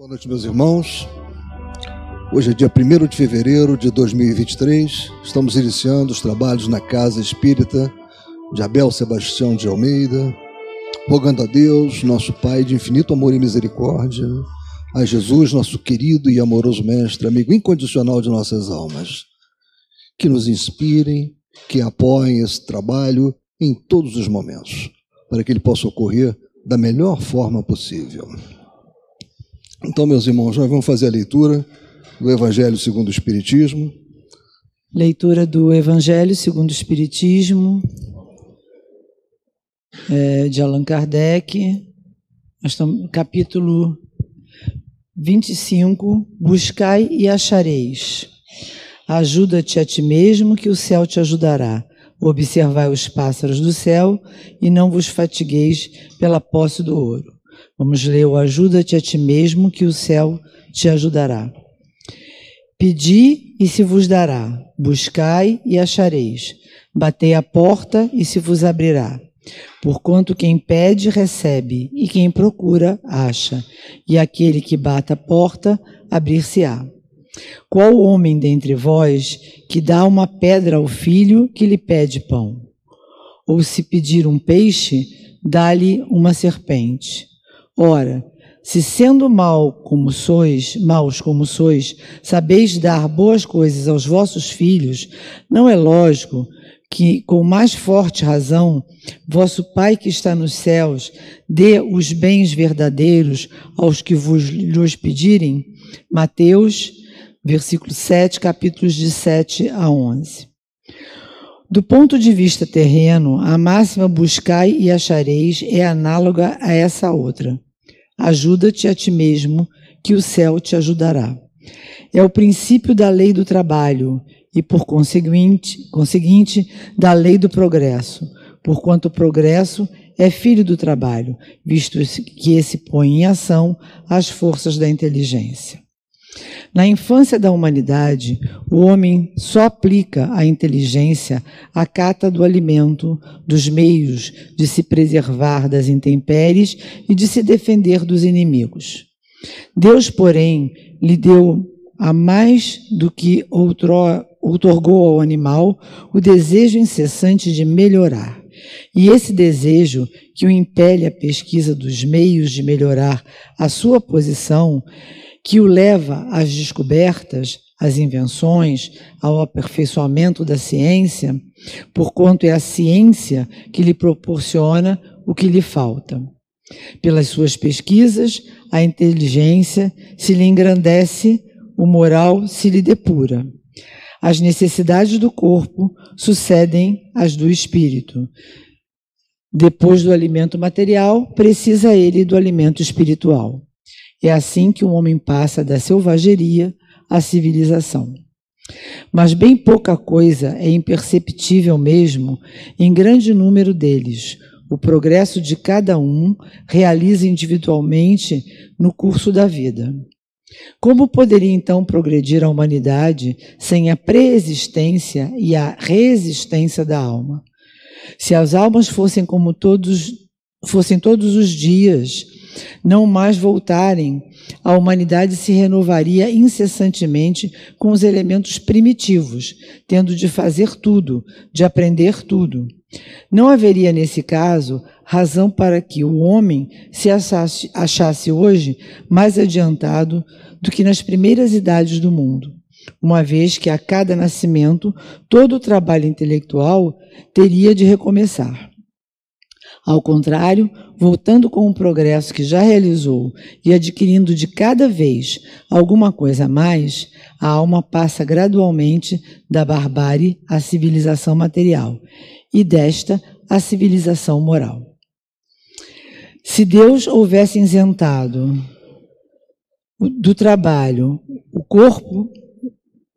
Boa noite, meus irmãos. Hoje é dia 1 de fevereiro de 2023. Estamos iniciando os trabalhos na Casa Espírita de Abel Sebastião de Almeida, rogando a Deus, nosso Pai de infinito amor e misericórdia, a Jesus, nosso querido e amoroso Mestre, amigo incondicional de nossas almas, que nos inspirem, que apoiem esse trabalho em todos os momentos, para que ele possa ocorrer da melhor forma possível. Então, meus irmãos, nós vamos fazer a leitura do Evangelho segundo o Espiritismo. Leitura do Evangelho segundo o Espiritismo, é, de Allan Kardec. Estamos capítulo 25. Buscai e achareis. Ajuda-te a ti mesmo, que o céu te ajudará. Observai os pássaros do céu e não vos fatigueis pela posse do ouro. Vamos ler o Ajuda-te a ti mesmo, que o céu te ajudará. Pedi e se vos dará, buscai e achareis, batei a porta e se vos abrirá. Porquanto quem pede, recebe, e quem procura, acha, e aquele que bate a porta, abrir-se-á. Qual homem dentre vós que dá uma pedra ao filho que lhe pede pão? Ou se pedir um peixe, dá-lhe uma serpente? Ora, se sendo mal como sois, maus como sois, sabeis dar boas coisas aos vossos filhos, não é lógico que, com mais forte razão, vosso Pai que está nos céus dê os bens verdadeiros aos que vos lhes pedirem? Mateus, versículo 7, capítulos de 7 a 11. Do ponto de vista terreno, a máxima buscai e achareis é análoga a essa outra. Ajuda-te a ti mesmo, que o céu te ajudará. É o princípio da lei do trabalho e, por conseguinte, conseguinte, da lei do progresso, porquanto o progresso é filho do trabalho, visto que esse põe em ação as forças da inteligência. Na infância da humanidade, o homem só aplica a inteligência à cata do alimento, dos meios de se preservar das intempéries e de se defender dos inimigos. Deus, porém, lhe deu a mais do que outorgou ao animal o desejo incessante de melhorar. E esse desejo, que o impele à pesquisa dos meios de melhorar a sua posição, que o leva às descobertas, às invenções, ao aperfeiçoamento da ciência, porquanto é a ciência que lhe proporciona o que lhe falta. Pelas suas pesquisas, a inteligência se lhe engrandece, o moral se lhe depura. As necessidades do corpo sucedem às do espírito. Depois do alimento material, precisa ele do alimento espiritual. É assim que o homem passa da selvageria à civilização. Mas bem pouca coisa é imperceptível mesmo em grande número deles. O progresso de cada um realiza individualmente no curso da vida. Como poderia então progredir a humanidade sem a preexistência e a resistência da alma? Se as almas fossem como todos fossem todos os dias não mais voltarem, a humanidade se renovaria incessantemente com os elementos primitivos, tendo de fazer tudo, de aprender tudo. Não haveria, nesse caso, razão para que o homem se achasse, achasse hoje mais adiantado do que nas primeiras idades do mundo, uma vez que a cada nascimento todo o trabalho intelectual teria de recomeçar. Ao contrário, voltando com o progresso que já realizou e adquirindo de cada vez alguma coisa a mais, a alma passa gradualmente da barbárie à civilização material e desta à civilização moral. Se Deus houvesse isentado do trabalho o corpo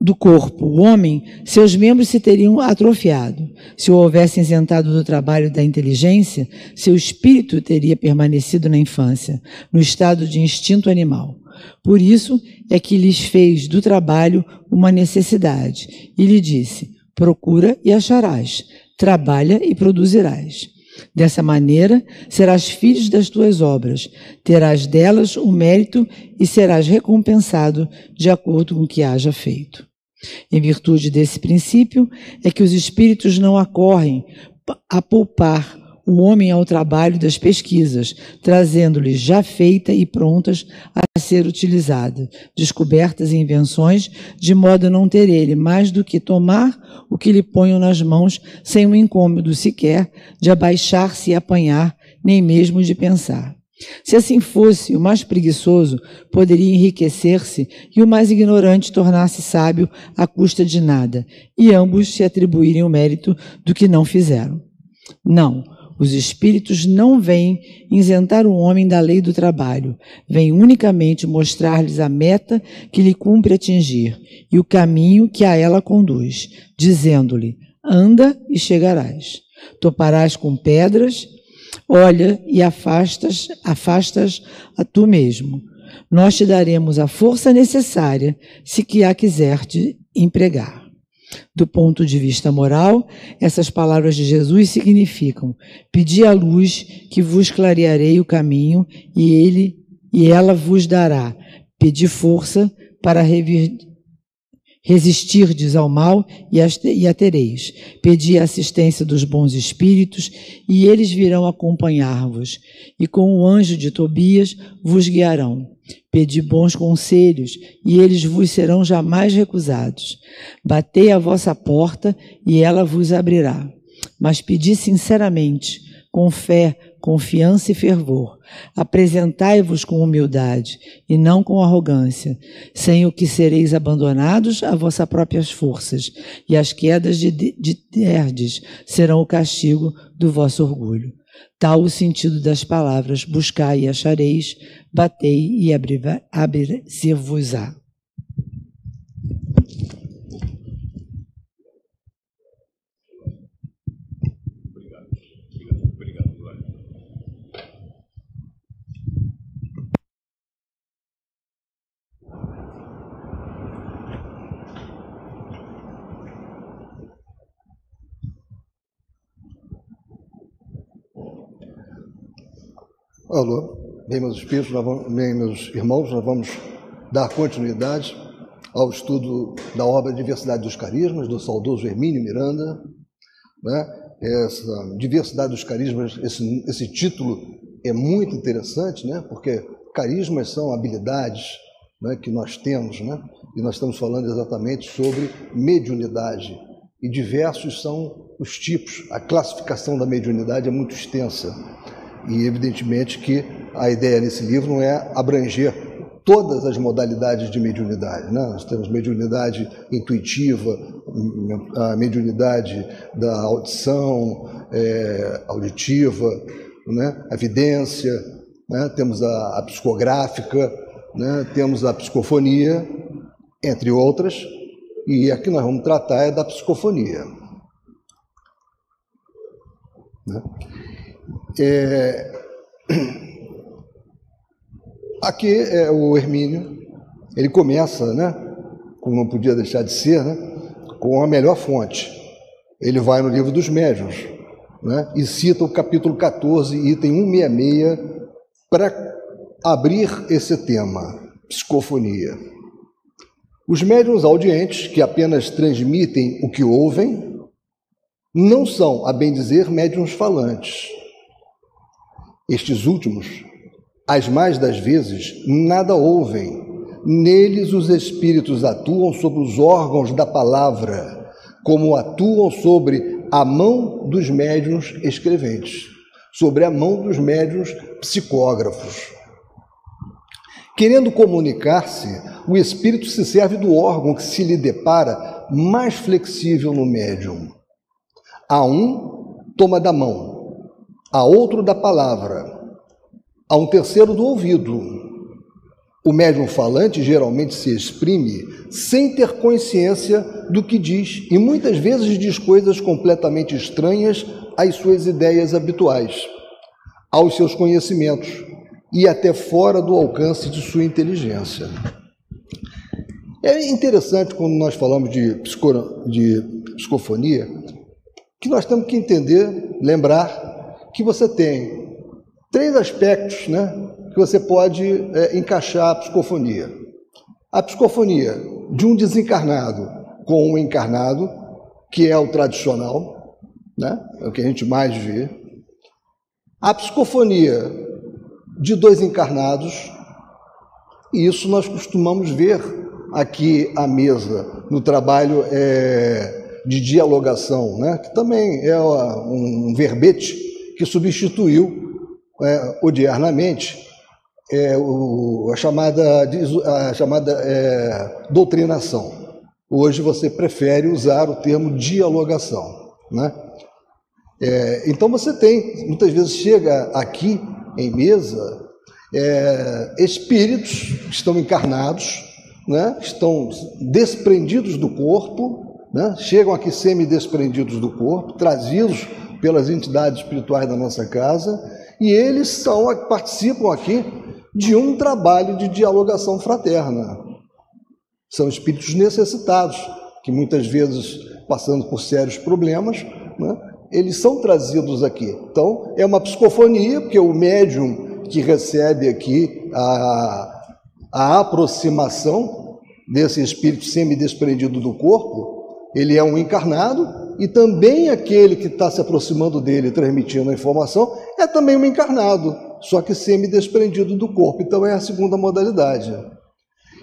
do corpo, o homem, seus membros se teriam atrofiado. Se o houvesse isentado do trabalho da inteligência, seu espírito teria permanecido na infância, no estado de instinto animal. Por isso é que lhes fez do trabalho uma necessidade e lhe disse: procura e acharás, trabalha e produzirás. Dessa maneira, serás filho das tuas obras, terás delas o mérito e serás recompensado de acordo com o que haja feito. Em virtude desse princípio, é que os espíritos não acorrem a poupar o homem ao trabalho das pesquisas, trazendo-lhes já feitas e prontas a ser utilizadas, descobertas e invenções, de modo a não ter ele mais do que tomar o que lhe ponham nas mãos, sem um incômodo sequer de abaixar-se e apanhar, nem mesmo de pensar. Se assim fosse, o mais preguiçoso poderia enriquecer-se e o mais ignorante tornar-se sábio à custa de nada, e ambos se atribuírem o mérito do que não fizeram. Não, os espíritos não vêm isentar o homem da lei do trabalho, vêm unicamente mostrar-lhes a meta que lhe cumpre atingir e o caminho que a ela conduz, dizendo-lhe: anda e chegarás. Toparás com pedras, olha e afastas, afastas a tu mesmo. Nós te daremos a força necessária se que a quiser te empregar. Do ponto de vista moral, essas palavras de Jesus significam: Pedi a luz que vos clarearei o caminho e ele e ela vos dará. Pedi força para revir, resistirdes ao mal e a tereis. Pedi a assistência dos bons espíritos e eles virão acompanhar-vos. E com o anjo de Tobias vos guiarão. Pedi bons conselhos, e eles vos serão jamais recusados. Batei à vossa porta, e ela vos abrirá. Mas pedi sinceramente, com fé, confiança e fervor. Apresentai-vos com humildade e não com arrogância, sem o que sereis abandonados a vossas próprias forças, e as quedas de, de Terdes serão o castigo do vosso orgulho. Tal o sentido das palavras: buscai e achareis, batei e abrir-se-vos-á. Alô, bem, meus espíritos, bem, meus irmãos, nós vamos dar continuidade ao estudo da obra Diversidade dos Carismas, do saudoso Hermínio Miranda. Né? Essa Diversidade dos Carismas, esse, esse título é muito interessante, né? porque carismas são habilidades né, que nós temos, né? e nós estamos falando exatamente sobre mediunidade. E diversos são os tipos, a classificação da mediunidade é muito extensa. E evidentemente que a ideia nesse livro não é abranger todas as modalidades de mediunidade. Né? Nós temos mediunidade intuitiva, a mediunidade da audição, é, auditiva, né? a evidência, né? temos a, a psicográfica, né? temos a psicofonia, entre outras, e aqui nós vamos tratar é da psicofonia. Né? É... Aqui é o Hermínio, ele começa, né, como não podia deixar de ser, né, com a melhor fonte. Ele vai no livro dos médiuns né, e cita o capítulo 14, item 166, para abrir esse tema, psicofonia. Os médiuns audientes, que apenas transmitem o que ouvem, não são, a bem dizer, médiuns falantes estes últimos, as mais das vezes, nada ouvem. Neles os espíritos atuam sobre os órgãos da palavra, como atuam sobre a mão dos médiuns escreventes, sobre a mão dos médiuns psicógrafos. Querendo comunicar-se, o espírito se serve do órgão que se lhe depara mais flexível no médium. A um toma da mão, a outro da palavra, a um terceiro do ouvido. O médium falante geralmente se exprime sem ter consciência do que diz e muitas vezes diz coisas completamente estranhas às suas ideias habituais, aos seus conhecimentos e até fora do alcance de sua inteligência. É interessante quando nós falamos de, psico, de psicofonia que nós temos que entender, lembrar que você tem três aspectos né, que você pode é, encaixar a psicofonia. A psicofonia de um desencarnado com um encarnado, que é o tradicional, né, é o que a gente mais vê. A psicofonia de dois encarnados, e isso nós costumamos ver aqui à mesa, no trabalho é, de dialogação, né? que também é um verbete que substituiu é, odiernamente é, o, a chamada, a chamada é, doutrinação. Hoje você prefere usar o termo dialogação. Né? É, então você tem, muitas vezes chega aqui em mesa, é, espíritos que estão encarnados, né, estão desprendidos do corpo, né, chegam aqui semi-desprendidos do corpo, trazidos pelas entidades espirituais da nossa casa, e eles são, participam aqui de um trabalho de dialogação fraterna. São espíritos necessitados, que muitas vezes, passando por sérios problemas, né, eles são trazidos aqui. Então, é uma psicofonia, porque o médium que recebe aqui a, a aproximação desse espírito semi-desprendido do corpo, ele é um encarnado, e também aquele que está se aproximando dele, transmitindo a informação, é também um encarnado, só que semi-desprendido do corpo. Então é a segunda modalidade.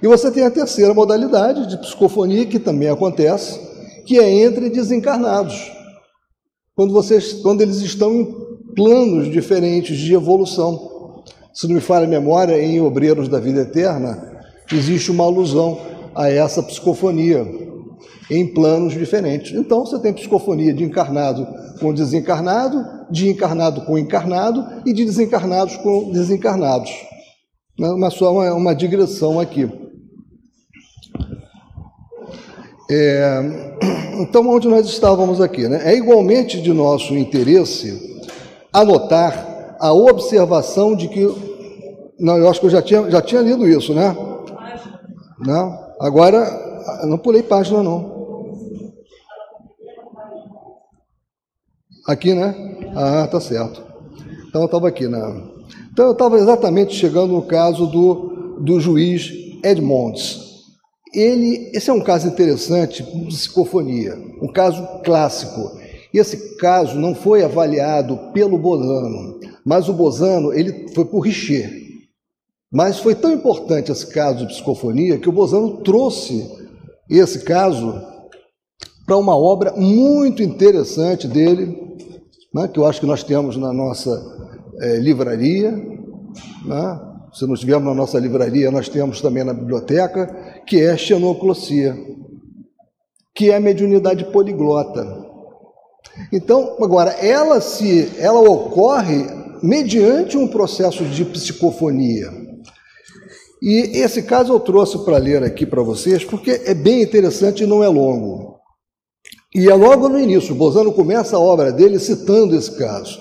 E você tem a terceira modalidade de psicofonia, que também acontece, que é entre desencarnados. Quando, vocês, quando eles estão em planos diferentes de evolução se não me falha a memória, em Obreiros da Vida Eterna, existe uma alusão a essa psicofonia em planos diferentes. Então, você tem psicofonia de encarnado com desencarnado, de encarnado com encarnado e de desencarnados com desencarnados. Uma só uma, uma digressão aqui. É, então, onde nós estávamos aqui? Né? É igualmente de nosso interesse anotar a observação de que. Não, eu acho que eu já tinha, já tinha lido isso, né? Não, agora, não pulei página, não. Aqui, né? Ah, tá certo. Então eu estava aqui, né? Então eu estava exatamente chegando no caso do, do juiz Edmonds. Ele, esse é um caso interessante de psicofonia, um caso clássico. Esse caso não foi avaliado pelo Bolano, mas o Bozano, ele foi por Richer. Mas foi tão importante esse caso de psicofonia que o Bozano trouxe esse caso para uma obra muito interessante dele, né, que eu acho que nós temos na nossa é, livraria. Né? Se não tivermos na nossa livraria, nós temos também na biblioteca, que é xenoclosia, que é a mediunidade poliglota. Então, agora, ela se ela ocorre mediante um processo de psicofonia. E esse caso eu trouxe para ler aqui para vocês, porque é bem interessante e não é longo. E é logo no início, Bozano começa a obra dele citando esse caso,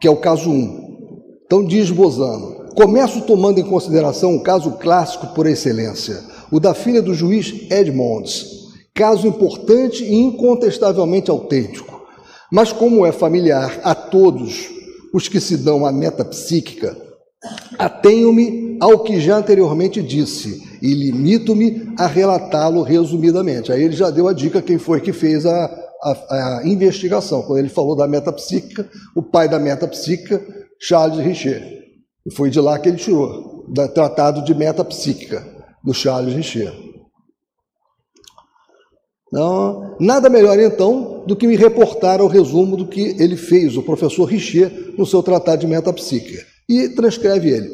que é o caso 1. Então diz Bozano: começo tomando em consideração um caso clássico por excelência, o da filha do juiz Edmonds, caso importante e incontestavelmente autêntico mas, como é familiar a todos os que se dão a metapsíquica, atenho-me ao que já anteriormente disse e limito-me a relatá-lo resumidamente. Aí ele já deu a dica quem foi que fez a, a, a investigação. Quando ele falou da metapsíquica, o pai da metapsíquica, Charles Richer. Foi de lá que ele tirou, do Tratado de Metapsíquica, do Charles Richer. Não, nada melhor então do que me reportar ao resumo do que ele fez, o professor Richer, no seu tratado de metapsíquica. E transcreve ele.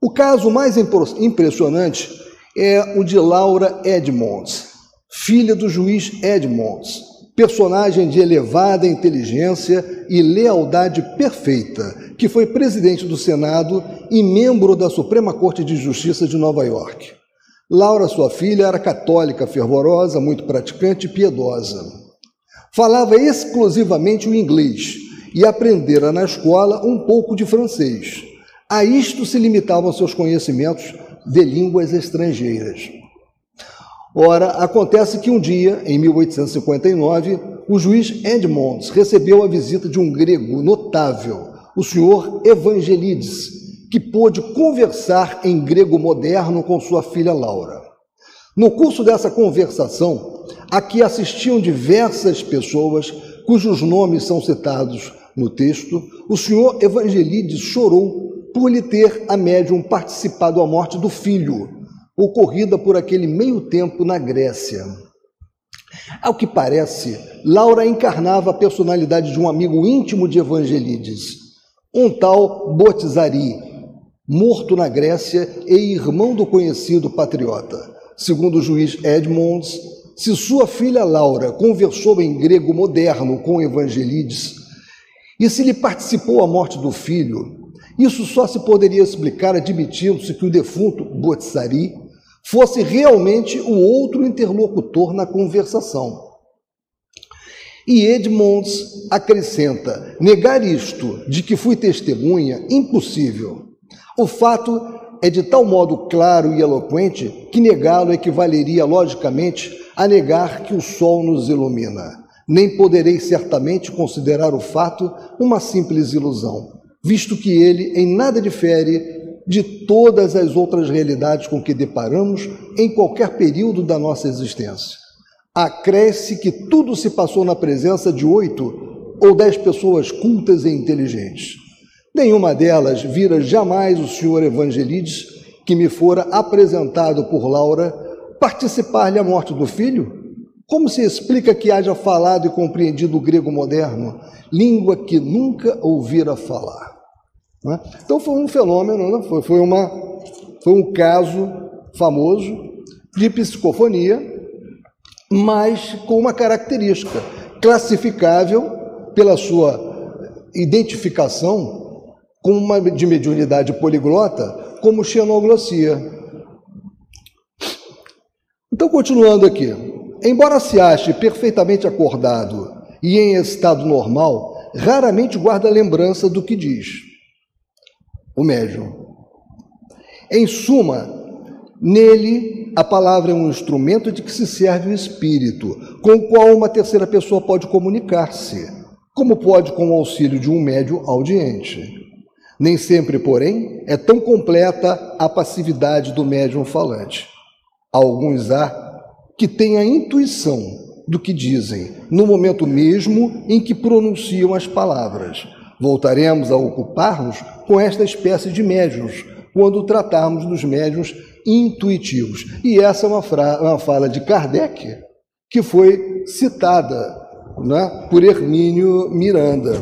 O caso mais impressionante é o de Laura Edmonds, filha do juiz Edmonds, personagem de elevada inteligência e lealdade perfeita, que foi presidente do Senado e membro da Suprema Corte de Justiça de Nova York. Laura, sua filha, era católica, fervorosa, muito praticante e piedosa. Falava exclusivamente o inglês e aprendera na escola um pouco de francês. A isto se limitavam seus conhecimentos de línguas estrangeiras. Ora, acontece que um dia, em 1859, o juiz Edmonds recebeu a visita de um grego notável, o senhor Evangelides, que pôde conversar em grego moderno com sua filha Laura. No curso dessa conversação, a que assistiam diversas pessoas cujos nomes são citados no texto, o senhor Evangelides chorou por lhe ter a médium participado da morte do filho, ocorrida por aquele meio tempo na Grécia. Ao que parece, Laura encarnava a personalidade de um amigo íntimo de Evangelides, um tal Botizari, morto na Grécia e irmão do conhecido patriota. Segundo o juiz Edmonds, se sua filha Laura conversou em grego moderno com Evangelides, e se lhe participou a morte do filho, isso só se poderia explicar admitindo-se que o defunto Botizari fosse realmente o outro interlocutor na conversação. E Edmonds acrescenta: negar isto, de que fui testemunha, impossível. O fato é de tal modo claro e eloquente que negá-lo equivaleria logicamente a negar que o sol nos ilumina. Nem poderei certamente considerar o fato uma simples ilusão, visto que ele em nada difere de todas as outras realidades com que deparamos em qualquer período da nossa existência. Acresce que tudo se passou na presença de oito ou dez pessoas cultas e inteligentes. Nenhuma delas vira jamais o senhor Evangelides, que me fora apresentado por Laura, participar-lhe a morte do filho? Como se explica que haja falado e compreendido o grego moderno, língua que nunca ouvira falar? Né? Então foi um fenômeno, né? foi, foi, uma, foi um caso famoso de psicofonia, mas com uma característica classificável pela sua identificação com uma de mediunidade poliglota como xenoglossia. Então, continuando aqui, embora se ache perfeitamente acordado e em estado normal, raramente guarda lembrança do que diz o médium. Em suma, nele a palavra é um instrumento de que se serve o espírito, com o qual uma terceira pessoa pode comunicar-se, como pode com o auxílio de um médium audiente. Nem sempre, porém, é tão completa a passividade do médium falante. Alguns há que têm a intuição do que dizem, no momento mesmo em que pronunciam as palavras. Voltaremos a ocupar-nos com esta espécie de médiums, quando tratarmos dos médiums intuitivos. E essa é uma, uma fala de Kardec, que foi citada né, por Hermínio Miranda.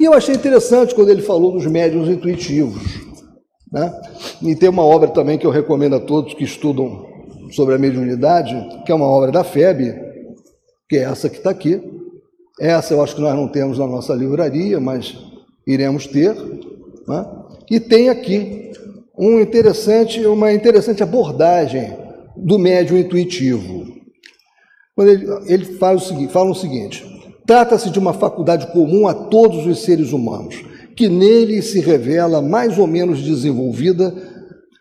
E eu achei interessante quando ele falou dos médiums intuitivos. Né? E tem uma obra também que eu recomendo a todos que estudam sobre a mediunidade, que é uma obra da FEB, que é essa que está aqui. Essa eu acho que nós não temos na nossa livraria, mas iremos ter. Né? E tem aqui um interessante, uma interessante abordagem do médium intuitivo. Ele, ele fala, o seguinte, fala o seguinte: trata-se de uma faculdade comum a todos os seres humanos, que nele se revela mais ou menos desenvolvida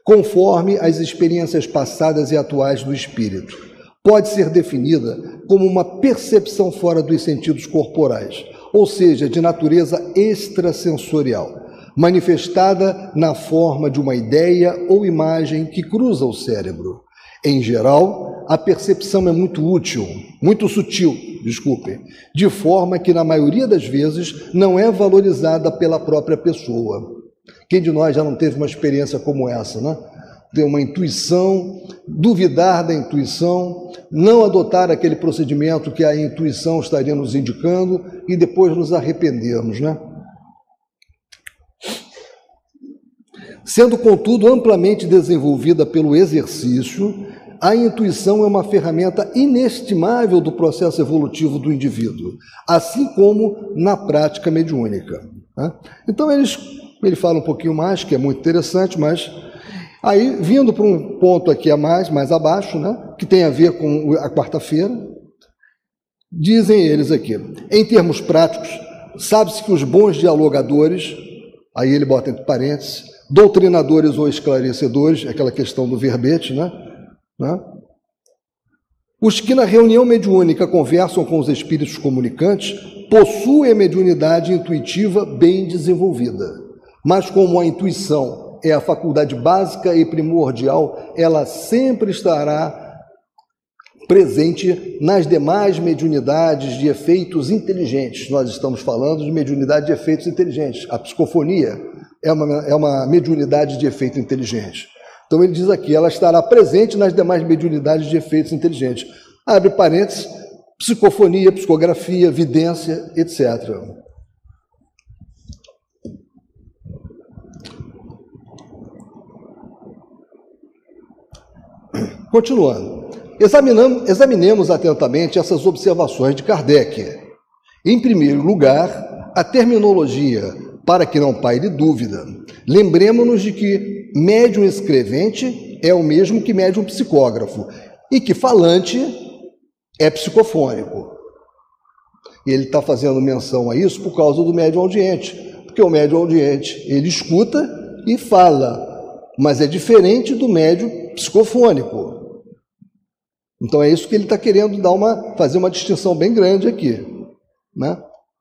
conforme as experiências passadas e atuais do espírito. Pode ser definida como uma percepção fora dos sentidos corporais ou seja, de natureza extrasensorial, manifestada na forma de uma ideia ou imagem que cruza o cérebro. Em geral, a percepção é muito útil, muito sutil, desculpe, de forma que na maioria das vezes não é valorizada pela própria pessoa. Quem de nós já não teve uma experiência como essa, né? ter uma intuição, duvidar da intuição, não adotar aquele procedimento que a intuição estaria nos indicando e depois nos arrependermos, né? Sendo, contudo, amplamente desenvolvida pelo exercício, a intuição é uma ferramenta inestimável do processo evolutivo do indivíduo, assim como na prática mediúnica. Né? Então, eles, ele fala um pouquinho mais, que é muito interessante, mas Aí, vindo para um ponto aqui a mais, mais abaixo, né, que tem a ver com a quarta-feira, dizem eles aqui, em termos práticos, sabe-se que os bons dialogadores, aí ele bota entre parênteses, doutrinadores ou esclarecedores, aquela questão do verbete, né, né Os que na reunião mediúnica conversam com os espíritos comunicantes possuem a mediunidade intuitiva bem desenvolvida. Mas como a intuição é a faculdade básica e primordial, ela sempre estará presente nas demais mediunidades de efeitos inteligentes. Nós estamos falando de mediunidade de efeitos inteligentes. A psicofonia é uma, é uma mediunidade de efeito inteligente. Então ele diz aqui, ela estará presente nas demais mediunidades de efeitos inteligentes. Abre parênteses, psicofonia, psicografia, vidência, etc. Continuando. Examinemos atentamente essas observações de Kardec. Em primeiro lugar, a terminologia, para que não paire dúvida. Lembremos-nos de que médium escrevente é o mesmo que médium psicógrafo e que falante é psicofônico. Ele está fazendo menção a isso por causa do médium audiente, porque o médium audiente ele escuta e fala, mas é diferente do médium psicofônico. Então é isso que ele está querendo dar uma, fazer uma distinção bem grande aqui. Né?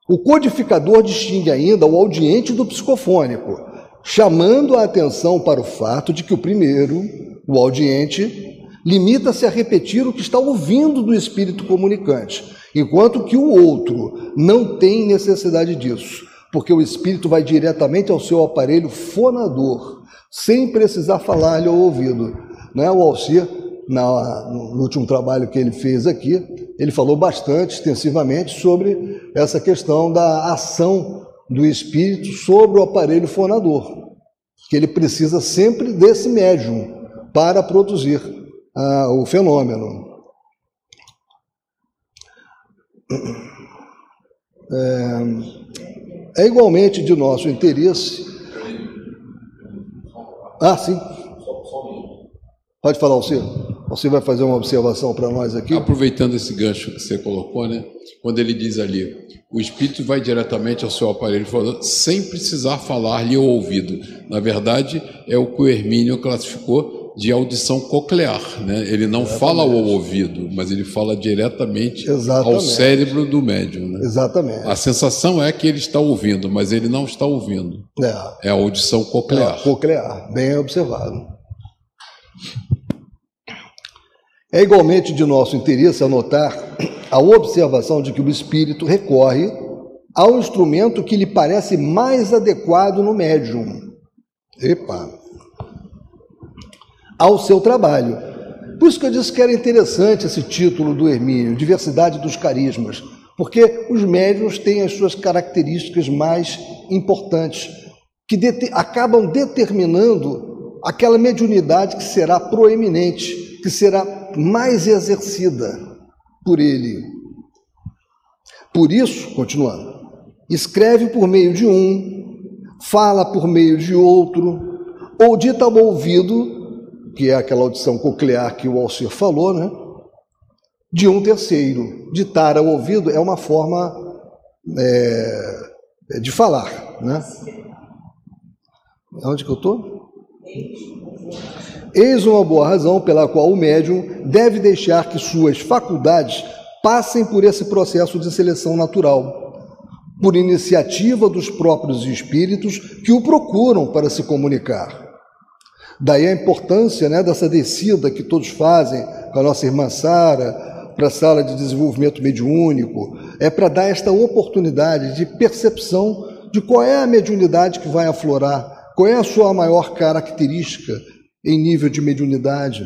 O codificador distingue ainda o audiente do psicofônico, chamando a atenção para o fato de que o primeiro, o audiente, limita-se a repetir o que está ouvindo do espírito comunicante, enquanto que o outro não tem necessidade disso, porque o espírito vai diretamente ao seu aparelho fonador, sem precisar falar-lhe ao ouvido. Né? O Alcir na, no último trabalho que ele fez aqui, ele falou bastante extensivamente sobre essa questão da ação do espírito sobre o aparelho fonador, que ele precisa sempre desse médium para produzir ah, o fenômeno. É, é igualmente de nosso interesse. Ah, sim. Pode falar, Alcino. Você vai fazer uma observação para nós aqui? Aproveitando esse gancho que você colocou, né? Quando ele diz ali, o espírito vai diretamente ao seu aparelho sem precisar falar-lhe ao ouvido. Na verdade, é o que o Hermínio classificou de audição coclear, né? Ele não Exatamente. fala ao ouvido, mas ele fala diretamente Exatamente. ao cérebro do médium. Né? Exatamente. A sensação é que ele está ouvindo, mas ele não está ouvindo. É, é a audição coclear. É, coclear, bem observado. É igualmente de nosso interesse anotar a observação de que o espírito recorre ao instrumento que lhe parece mais adequado no médium. Epa! Ao seu trabalho. Por isso que eu disse que era interessante esse título do Hermínio, Diversidade dos Carismas, porque os médiums têm as suas características mais importantes, que de acabam determinando aquela mediunidade que será proeminente, que será mais exercida por ele. Por isso, continuando, escreve por meio de um, fala por meio de outro, ou dita ao ouvido, que é aquela audição coclear que o Alcir falou, né? De um terceiro. Ditar ao ouvido é uma forma é, de falar, né? Onde que eu estou? Eis uma boa razão pela qual o médium deve deixar que suas faculdades passem por esse processo de seleção natural, por iniciativa dos próprios espíritos que o procuram para se comunicar. Daí a importância né, dessa descida que todos fazem com a nossa irmã Sara para a sala de desenvolvimento mediúnico, é para dar esta oportunidade de percepção de qual é a mediunidade que vai aflorar, qual é a sua maior característica em nível de mediunidade.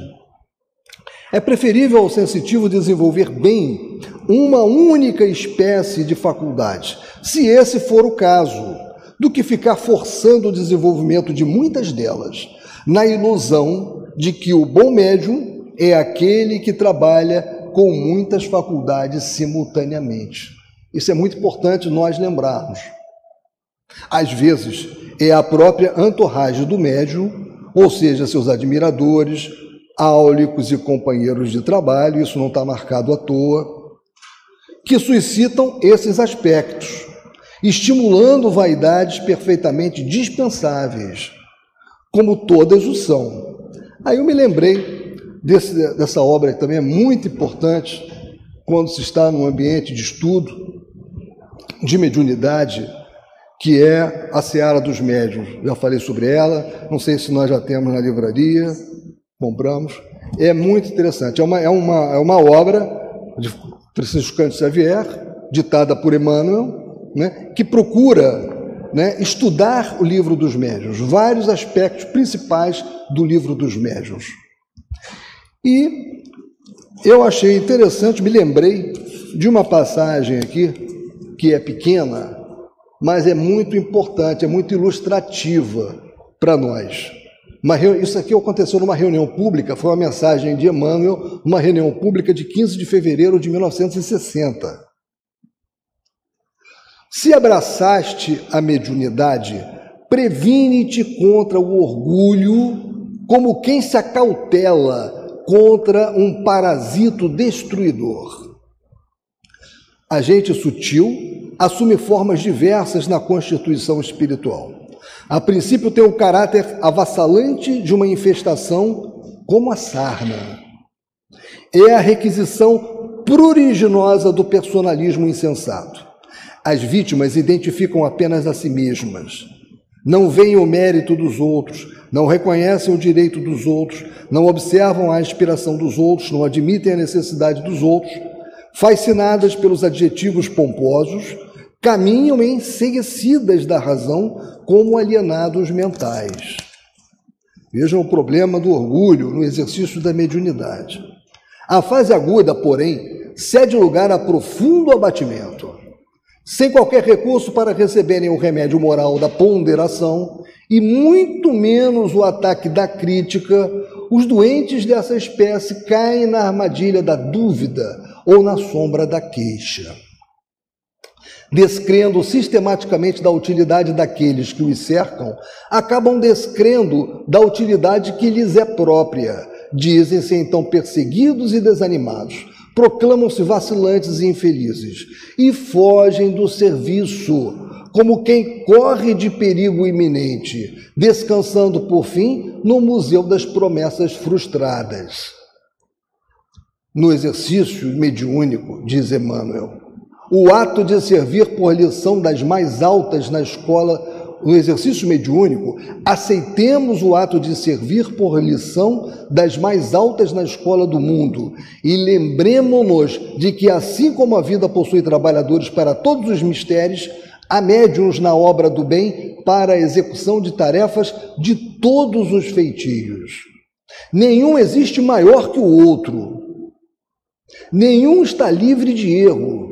É preferível ao sensitivo desenvolver bem uma única espécie de faculdade, se esse for o caso, do que ficar forçando o desenvolvimento de muitas delas, na ilusão de que o bom médium é aquele que trabalha com muitas faculdades simultaneamente. Isso é muito importante nós lembrarmos. Às vezes, é a própria entorragem do médium ou seja, seus admiradores, áulicos e companheiros de trabalho, isso não está marcado à toa, que suscitam esses aspectos, estimulando vaidades perfeitamente dispensáveis, como todas o são. Aí eu me lembrei desse, dessa obra que também é muito importante quando se está num ambiente de estudo, de mediunidade, que é a Seara dos Médiuns. Já falei sobre ela, não sei se nós já temos na livraria, compramos. É muito interessante. É uma, é uma, é uma obra de Francisco Cândido Xavier, ditada por Emmanuel, né, que procura né, estudar o livro dos médiuns, vários aspectos principais do livro dos médiuns. E eu achei interessante, me lembrei de uma passagem aqui, que é pequena, mas é muito importante, é muito ilustrativa para nós. Isso aqui aconteceu numa reunião pública, foi uma mensagem de Emmanuel, numa reunião pública de 15 de fevereiro de 1960. Se abraçaste a mediunidade, previne-te contra o orgulho, como quem se acautela contra um parasito destruidor. A gente sutil assume formas diversas na constituição espiritual. A princípio tem o caráter avassalante de uma infestação, como a sarna. É a requisição pruriginosa do personalismo insensato. As vítimas identificam apenas a si mesmas. Não veem o mérito dos outros, não reconhecem o direito dos outros, não observam a inspiração dos outros, não admitem a necessidade dos outros, fascinadas pelos adjetivos pomposos, caminham enseguecidas da razão como alienados mentais. Vejam o problema do orgulho no exercício da mediunidade. A fase aguda, porém, cede lugar a profundo abatimento. Sem qualquer recurso para receberem o remédio moral da ponderação, e muito menos o ataque da crítica, os doentes dessa espécie caem na armadilha da dúvida ou na sombra da queixa. Descrendo sistematicamente da utilidade daqueles que os cercam, acabam descrendo da utilidade que lhes é própria. Dizem-se então perseguidos e desanimados, proclamam-se vacilantes e infelizes e fogem do serviço como quem corre de perigo iminente, descansando por fim no Museu das Promessas Frustradas. No exercício mediúnico, diz Emmanuel, o ato de servir por lição das mais altas na escola, no exercício mediúnico, aceitemos o ato de servir por lição das mais altas na escola do mundo e lembremos-nos de que, assim como a vida possui trabalhadores para todos os mistérios, Há médiuns na obra do bem para a execução de tarefas de todos os feitios. Nenhum existe maior que o outro. Nenhum está livre de erro.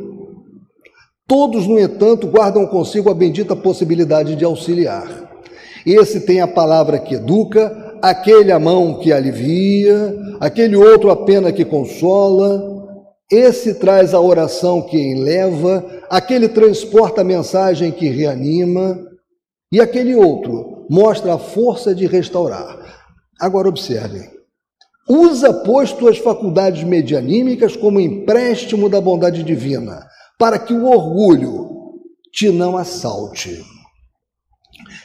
Todos, no entanto, guardam consigo a bendita possibilidade de auxiliar. Esse tem a palavra que educa, aquele a mão que alivia, aquele outro a pena que consola, esse traz a oração que eleva, aquele transporta a mensagem que reanima, e aquele outro mostra a força de restaurar. Agora observem. Usa, pois, tuas faculdades medianímicas como empréstimo da bondade divina, para que o orgulho te não assalte.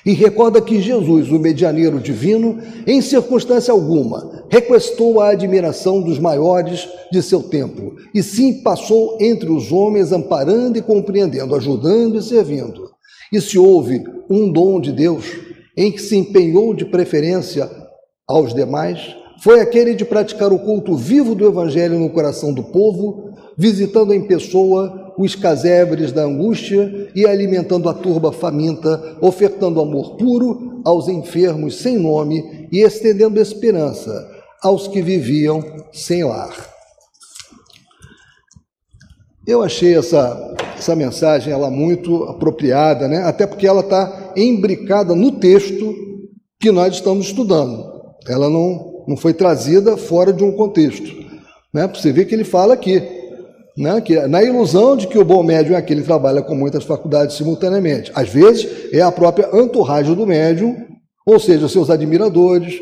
E recorda que Jesus, o medianeiro divino, em circunstância alguma, requestou a admiração dos maiores de seu tempo, e sim passou entre os homens, amparando e compreendendo, ajudando e servindo. E se houve um dom de Deus em que se empenhou de preferência aos demais, foi aquele de praticar o culto vivo do Evangelho no coração do povo, visitando em pessoa os casebres da angústia e alimentando a turba faminta, ofertando amor puro aos enfermos sem nome e estendendo esperança aos que viviam sem lar. Eu achei essa, essa mensagem ela muito apropriada, né? até porque ela está embricada no texto que nós estamos estudando. Ela não, não foi trazida fora de um contexto. Né? Você vê que ele fala aqui, né? que, na ilusão de que o bom médium é aquele que trabalha com muitas faculdades simultaneamente. Às vezes é a própria entourage do médium, ou seja, seus admiradores,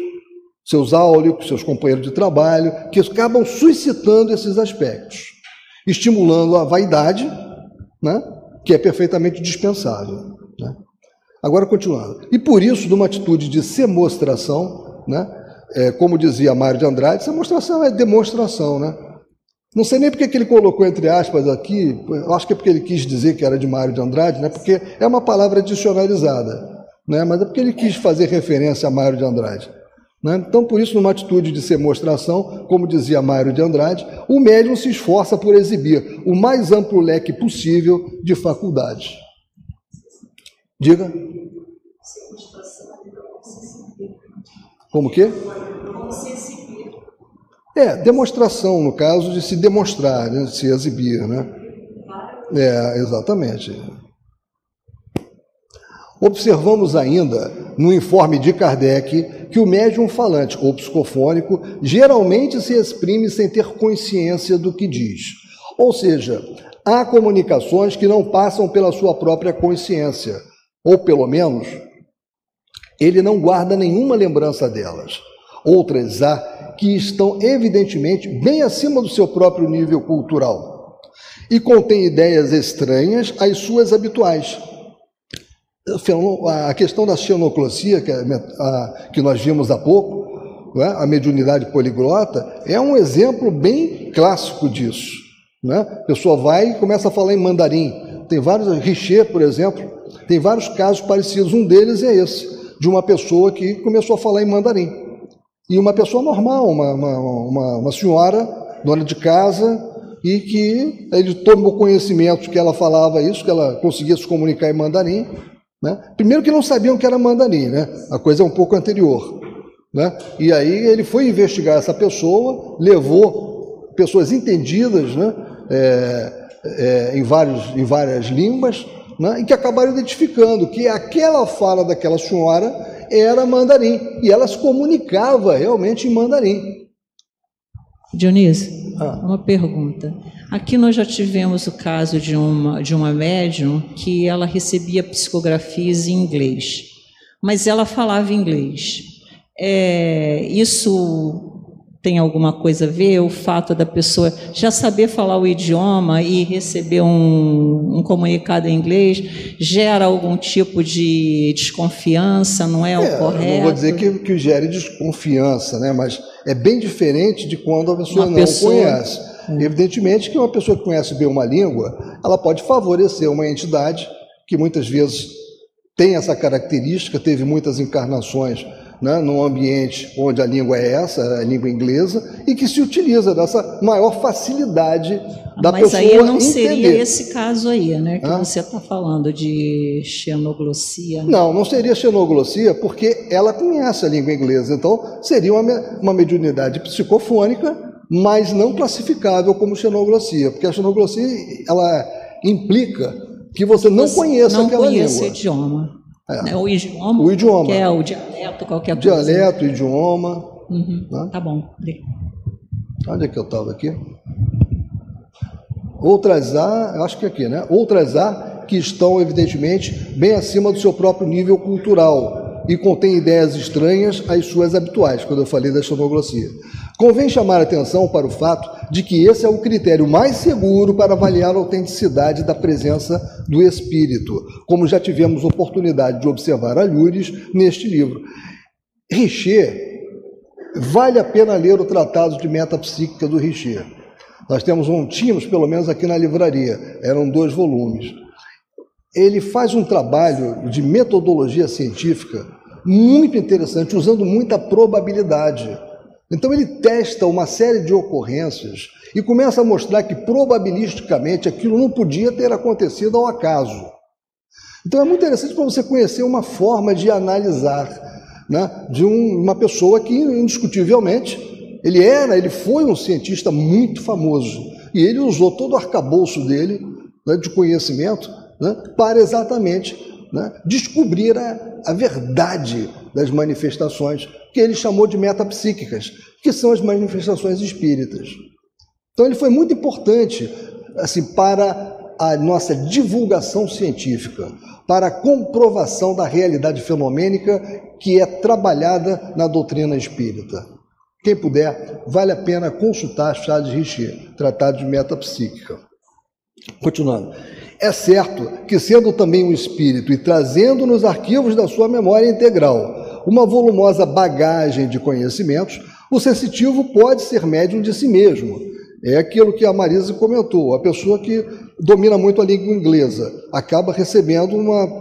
seus áulicos, seus companheiros de trabalho, que acabam suscitando esses aspectos, estimulando a vaidade, né? que é perfeitamente dispensável. Né? Agora, continuando. E por isso, numa atitude de semostração, né? é, como dizia Mário de Andrade, essa demonstração é demonstração, né? Não sei nem porque que ele colocou entre aspas aqui, acho que é porque ele quis dizer que era de Mário de Andrade, né? porque é uma palavra dicionarizada, né? mas é porque ele quis fazer referência a Mário de Andrade. Né? Então, por isso, numa atitude de demonstração, como dizia Mário de Andrade, o médium se esforça por exibir o mais amplo leque possível de faculdades. Diga. Como que? É, demonstração, no caso de se demonstrar, né, de se exibir, né? É, exatamente. Observamos ainda, no informe de Kardec, que o médium falante ou psicofônico geralmente se exprime sem ter consciência do que diz. Ou seja, há comunicações que não passam pela sua própria consciência, ou pelo menos ele não guarda nenhuma lembrança delas. Outras há que estão evidentemente bem acima do seu próprio nível cultural e contêm ideias estranhas às suas habituais. A questão da xenoclosia, que, é que nós vimos há pouco, né, a mediunidade poliglota, é um exemplo bem clássico disso. Né? A pessoa vai e começa a falar em mandarim. Tem vários, Richer, por exemplo, tem vários casos parecidos. Um deles é esse de uma pessoa que começou a falar em mandarim. E uma pessoa normal, uma, uma, uma, uma senhora, dona de casa, e que ele tomou conhecimento que ela falava isso, que ela conseguia se comunicar em mandarim. Né? Primeiro que não sabiam que era mandarim, né? a coisa é um pouco anterior. Né? E aí ele foi investigar essa pessoa, levou pessoas entendidas né? É, é, em, vários, em várias línguas, né, e que acabaram identificando que aquela fala daquela senhora era mandarim, e ela se comunicava realmente em mandarim. Dionísio, ah. uma pergunta. Aqui nós já tivemos o caso de uma, de uma médium que ela recebia psicografias em inglês, mas ela falava inglês. É, isso tem alguma coisa a ver o fato da pessoa já saber falar o idioma e receber um, um comunicado em inglês gera algum tipo de desconfiança, não é, é o correto? Não vou dizer que, que gere desconfiança, né? mas é bem diferente de quando a pessoa uma não pessoa... conhece. Hum. Evidentemente que uma pessoa que conhece bem uma língua, ela pode favorecer uma entidade que muitas vezes tem essa característica, teve muitas encarnações né, num ambiente onde a língua é essa, a língua inglesa, e que se utiliza dessa maior facilidade da Mas pessoa Mas aí não entender. seria esse caso aí, né, que você está falando de xenoglossia. Né? Não, não seria xenoglossia, porque ela conhece a língua inglesa, então seria uma, uma mediunidade psicofônica, mas não classificável como xenoglossia, porque a xenoglossia ela implica que você não você conheça não aquela conhece língua. o idioma. É. Né? O idioma. O idioma. Que é o dialeto, qualquer coisa. Dialeto, idioma. Uhum. Né? Tá bom. Onde é que eu estava aqui? Outras há, acho que aqui, né? Outras há que estão, evidentemente, bem acima do seu próprio nível cultural e contêm ideias estranhas às suas habituais, quando eu falei da xenoglossia. Convém chamar a atenção para o fato de que esse é o critério mais seguro para avaliar a autenticidade da presença do espírito, como já tivemos oportunidade de observar a Lures neste livro. Richer, vale a pena ler o Tratado de Metapsíquica do Richer. Nós temos um, tínhamos pelo menos aqui na livraria, eram dois volumes. Ele faz um trabalho de metodologia científica muito interessante, usando muita probabilidade então ele testa uma série de ocorrências e começa a mostrar que probabilisticamente aquilo não podia ter acontecido ao acaso. Então é muito interessante para você conhecer uma forma de analisar né, de um, uma pessoa que indiscutivelmente ele era, ele foi um cientista muito famoso e ele usou todo o arcabouço dele né, de conhecimento né, para exatamente né, descobrir a, a verdade das manifestações que ele chamou de metapsíquicas, que são as manifestações espíritas. Então ele foi muito importante assim para a nossa divulgação científica, para a comprovação da realidade fenomênica que é trabalhada na doutrina espírita. Quem puder, vale a pena consultar Charles Richer, Tratado de Metapsíquica. Continuando. É certo que, sendo também um espírito e trazendo nos arquivos da sua memória integral uma volumosa bagagem de conhecimentos, o sensitivo pode ser médium de si mesmo. É aquilo que a Marisa comentou: a pessoa que domina muito a língua inglesa acaba recebendo uma,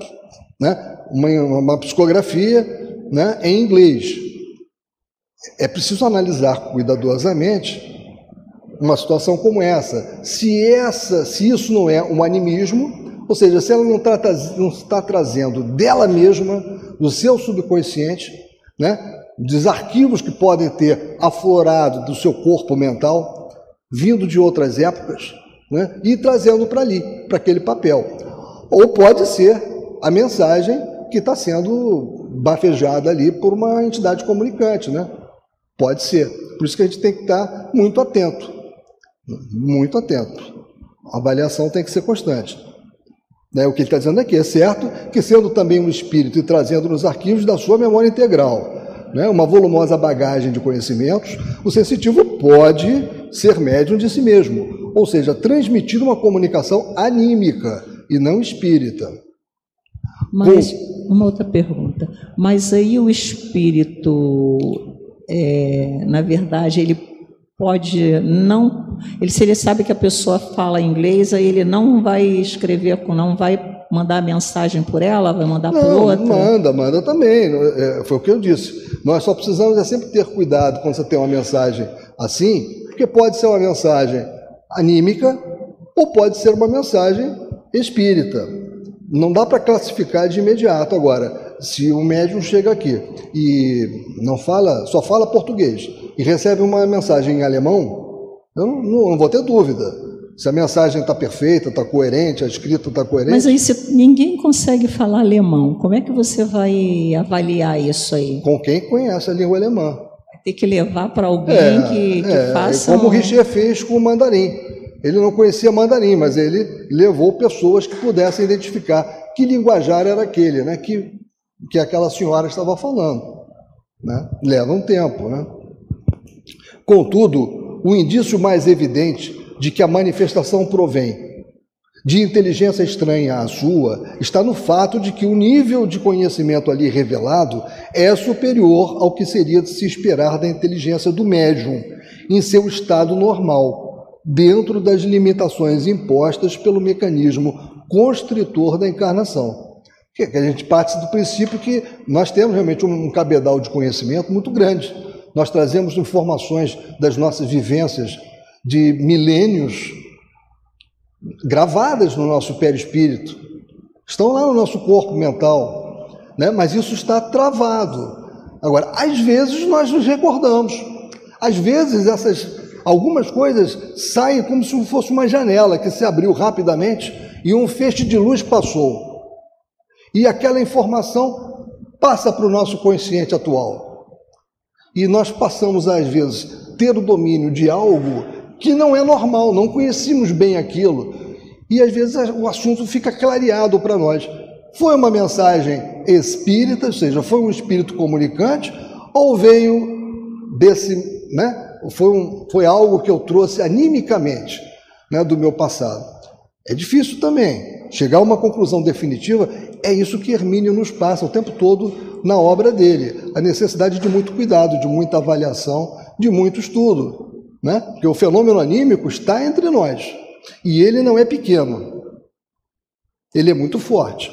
né, uma, uma psicografia né, em inglês. É preciso analisar cuidadosamente uma situação como essa. Se essa, se isso não é um animismo, ou seja, se ela não, tá, não está trazendo dela mesma, do seu subconsciente, né, dos arquivos que podem ter aflorado do seu corpo mental, vindo de outras épocas, né, e trazendo para ali, para aquele papel. Ou pode ser a mensagem que está sendo bafejada ali por uma entidade comunicante, né? Pode ser. Por isso que a gente tem que estar muito atento. Muito atento. A avaliação tem que ser constante. Né? O que ele está dizendo aqui é certo que, sendo também um espírito e trazendo nos arquivos da sua memória integral né, uma volumosa bagagem de conhecimentos, o sensitivo pode ser médium de si mesmo, ou seja, transmitir uma comunicação anímica e não espírita. Mas, uma outra pergunta. Mas aí o espírito, é, na verdade, ele pode não. Ele, se ele sabe que a pessoa fala inglês, aí ele não vai escrever, não vai mandar mensagem por ela, vai mandar não, por outra? Manda, manda também. É, foi o que eu disse. Nós só precisamos é sempre ter cuidado quando você tem uma mensagem assim, porque pode ser uma mensagem anímica ou pode ser uma mensagem espírita. Não dá para classificar de imediato agora. Se o médium chega aqui e não fala, só fala português e recebe uma mensagem em alemão, eu não, não vou ter dúvida se a mensagem está perfeita, está coerente, a escrita está coerente. Mas aí se ninguém consegue falar alemão, como é que você vai avaliar isso aí? Com quem conhece a língua alemã. Vai ter que levar para alguém é, que, que é, faça. Como o Richard fez com o mandarim. Ele não conhecia mandarim, mas ele levou pessoas que pudessem identificar que linguajar era aquele, né? que, que aquela senhora estava falando. Né? Leva um tempo. Né? Contudo, o indício mais evidente de que a manifestação provém de inteligência estranha à sua está no fato de que o nível de conhecimento ali revelado é superior ao que seria de se esperar da inteligência do médium em seu estado normal dentro das limitações impostas pelo mecanismo constritor da encarnação. Que a gente parte do princípio que nós temos realmente um cabedal de conhecimento muito grande. Nós trazemos informações das nossas vivências de milênios gravadas no nosso perispírito. Estão lá no nosso corpo mental, né? mas isso está travado. Agora, às vezes nós nos recordamos. Às vezes essas Algumas coisas saem como se fosse uma janela que se abriu rapidamente e um feixe de luz passou. E aquela informação passa para o nosso consciente atual. E nós passamos, às vezes, ter o domínio de algo que não é normal, não conhecemos bem aquilo. E às vezes o assunto fica clareado para nós. Foi uma mensagem espírita, ou seja, foi um espírito comunicante, ou veio desse, né, foi, um, foi algo que eu trouxe animicamente né, do meu passado. É difícil também. Chegar a uma conclusão definitiva é isso que Hermínio nos passa o tempo todo na obra dele. A necessidade de muito cuidado, de muita avaliação, de muito estudo. Né? Porque o fenômeno anímico está entre nós. E ele não é pequeno. Ele é muito forte.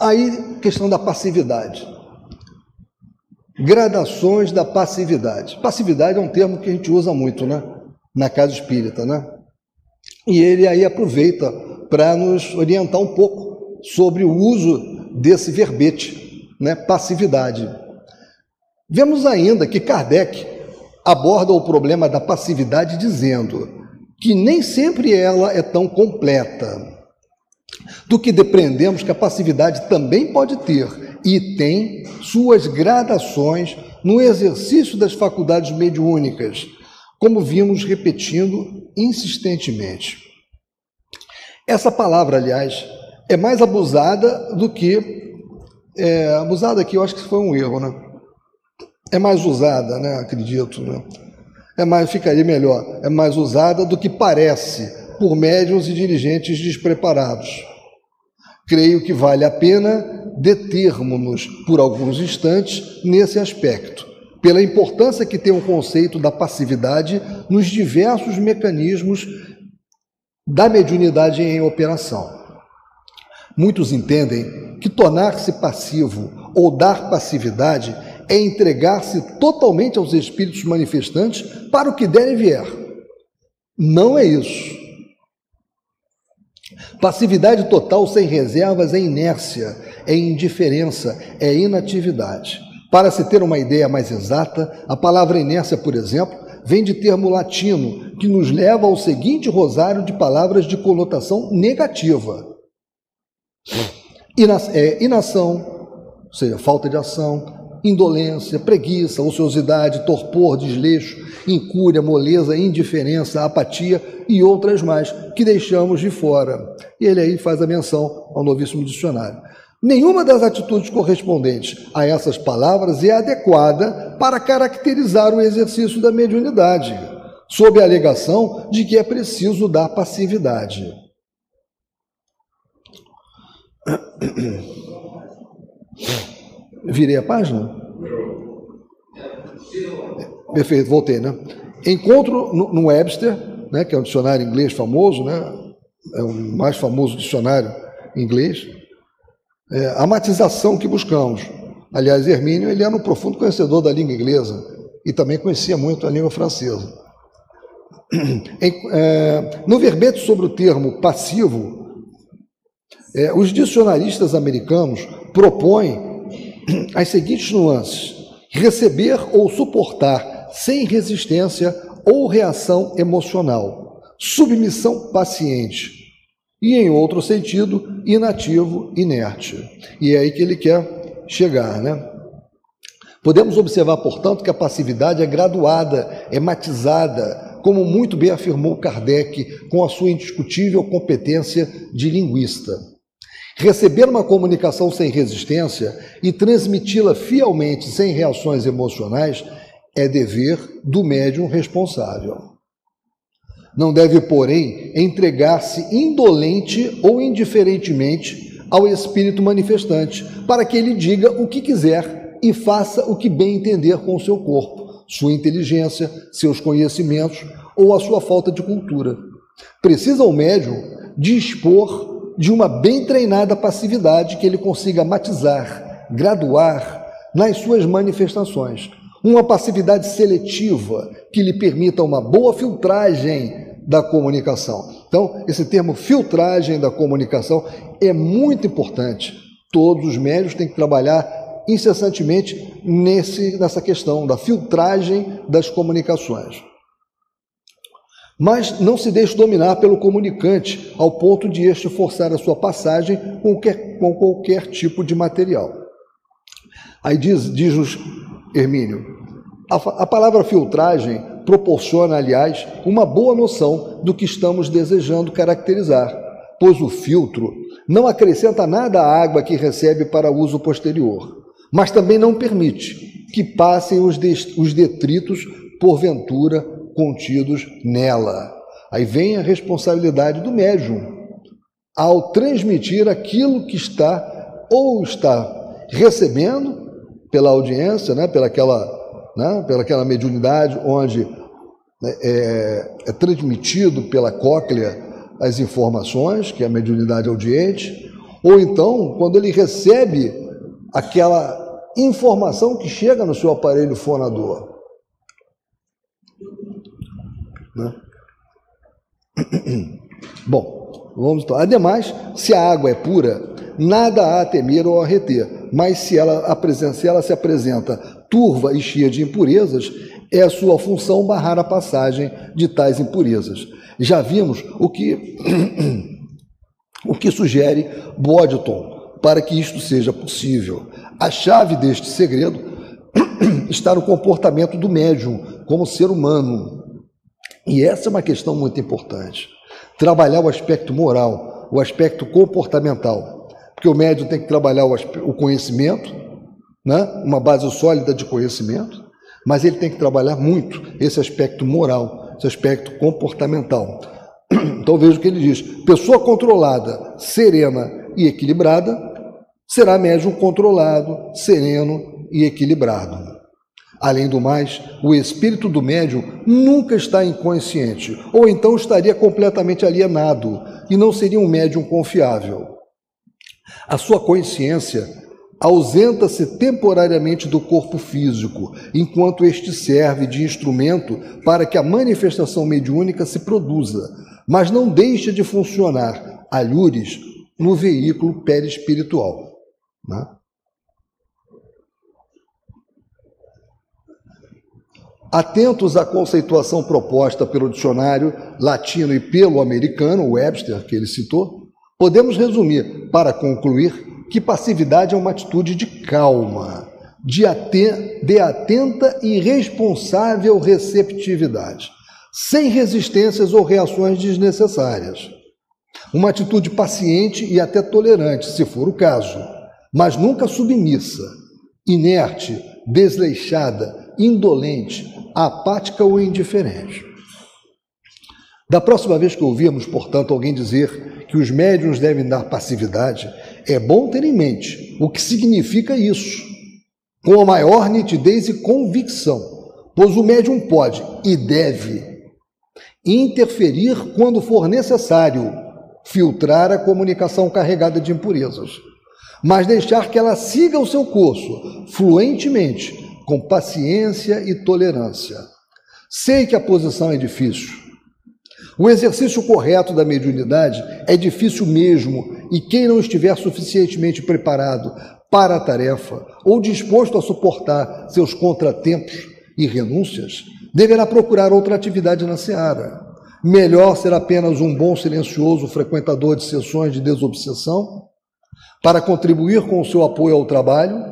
Aí, questão da passividade. Gradações da passividade. Passividade é um termo que a gente usa muito, né? Na casa espírita, né? E ele aí aproveita para nos orientar um pouco sobre o uso desse verbete, né? Passividade. Vemos ainda que Kardec aborda o problema da passividade dizendo que nem sempre ela é tão completa. Do que depreendemos que a passividade também pode ter e tem suas gradações no exercício das faculdades mediúnicas, como vimos repetindo insistentemente. Essa palavra, aliás, é mais abusada do que. É, abusada aqui, eu acho que foi um erro, né? É mais usada, né? Acredito, né? É mais, ficaria melhor, é mais usada do que parece por médiuns e dirigentes despreparados creio que vale a pena determos-nos por alguns instantes nesse aspecto, pela importância que tem o conceito da passividade nos diversos mecanismos da mediunidade em operação. Muitos entendem que tornar-se passivo ou dar passividade é entregar-se totalmente aos espíritos manifestantes para o que der e vier. Não é isso. Passividade total sem reservas é inércia, é indiferença, é inatividade. Para se ter uma ideia mais exata, a palavra inércia, por exemplo, vem de termo latino que nos leva ao seguinte rosário de palavras de conotação negativa: é, inação, ou seja, falta de ação, indolência, preguiça, ociosidade, torpor, desleixo, incúria, moleza, indiferença, apatia e outras mais que deixamos de fora. E ele aí faz a menção ao novíssimo dicionário. Nenhuma das atitudes correspondentes a essas palavras é adequada para caracterizar o exercício da mediunidade, sob a alegação de que é preciso dar passividade. Virei a página? Perfeito, voltei, né? Encontro no, no Webster, né, que é um dicionário inglês famoso, né? É o mais famoso dicionário inglês. É, a matização que buscamos. Aliás, Hermínio ele era um profundo conhecedor da língua inglesa e também conhecia muito a língua francesa. Em, é, no verbete sobre o termo passivo, é, os dicionaristas americanos propõem as seguintes nuances: receber ou suportar sem resistência ou reação emocional, submissão paciente, e em outro sentido, inativo, inerte. E é aí que ele quer chegar, né? Podemos observar, portanto, que a passividade é graduada, é matizada, como muito bem afirmou Kardec, com a sua indiscutível competência de linguista. Receber uma comunicação sem resistência e transmiti-la fielmente sem reações emocionais é dever do médium responsável. Não deve, porém, entregar-se indolente ou indiferentemente ao espírito manifestante, para que ele diga o que quiser e faça o que bem entender com o seu corpo, sua inteligência, seus conhecimentos ou a sua falta de cultura. Precisa o médium dispor de uma bem treinada passividade que ele consiga matizar, graduar nas suas manifestações. Uma passividade seletiva que lhe permita uma boa filtragem da comunicação. Então, esse termo filtragem da comunicação é muito importante. Todos os médios têm que trabalhar incessantemente nesse, nessa questão da filtragem das comunicações. Mas não se deixe dominar pelo comunicante ao ponto de este forçar a sua passagem com qualquer, com qualquer tipo de material. Aí diz, diz-nos Hermínio, a, a palavra filtragem proporciona, aliás, uma boa noção do que estamos desejando caracterizar, pois o filtro não acrescenta nada à água que recebe para uso posterior, mas também não permite que passem os, os detritos, porventura, contidos nela. Aí vem a responsabilidade do médium ao transmitir aquilo que está ou está recebendo pela audiência, né, pela aquela, né, pela aquela mediunidade onde né, é, é transmitido pela cóclea as informações, que é a mediunidade audiente, ou então quando ele recebe aquela informação que chega no seu aparelho fonador. Né? Bom, vamos então. Ademais, se a água é pura, nada há a temer ou a reter, mas se ela, se ela se apresenta turva e cheia de impurezas, é a sua função barrar a passagem de tais impurezas. Já vimos o que, o que sugere Bodton para que isto seja possível. A chave deste segredo está no comportamento do médium como ser humano, e essa é uma questão muito importante. Trabalhar o aspecto moral, o aspecto comportamental. Porque o médium tem que trabalhar o conhecimento, né? uma base sólida de conhecimento, mas ele tem que trabalhar muito esse aspecto moral, esse aspecto comportamental. Então veja o que ele diz: pessoa controlada, serena e equilibrada, será médium controlado, sereno e equilibrado. Além do mais, o espírito do médium nunca está inconsciente, ou então estaria completamente alienado e não seria um médium confiável. A sua consciência ausenta-se temporariamente do corpo físico, enquanto este serve de instrumento para que a manifestação mediúnica se produza, mas não deixa de funcionar, alhures, no veículo perispiritual. Né? Atentos à conceituação proposta pelo dicionário latino e pelo americano, Webster, que ele citou, podemos resumir, para concluir, que passividade é uma atitude de calma, de, atenta e responsável receptividade, sem resistências ou reações desnecessárias. Uma atitude paciente e até tolerante, se for o caso, mas nunca submissa, inerte, desleixada, indolente, apática ou indiferente. Da próxima vez que ouvirmos, portanto, alguém dizer que os médiuns devem dar passividade, é bom ter em mente o que significa isso, com a maior nitidez e convicção, pois o médium pode e deve interferir quando for necessário, filtrar a comunicação carregada de impurezas, mas deixar que ela siga o seu curso fluentemente, com paciência e tolerância. Sei que a posição é difícil. O exercício correto da mediunidade é difícil mesmo, e quem não estiver suficientemente preparado para a tarefa ou disposto a suportar seus contratempos e renúncias, deverá procurar outra atividade na seara. Melhor ser apenas um bom silencioso frequentador de sessões de desobsessão para contribuir com o seu apoio ao trabalho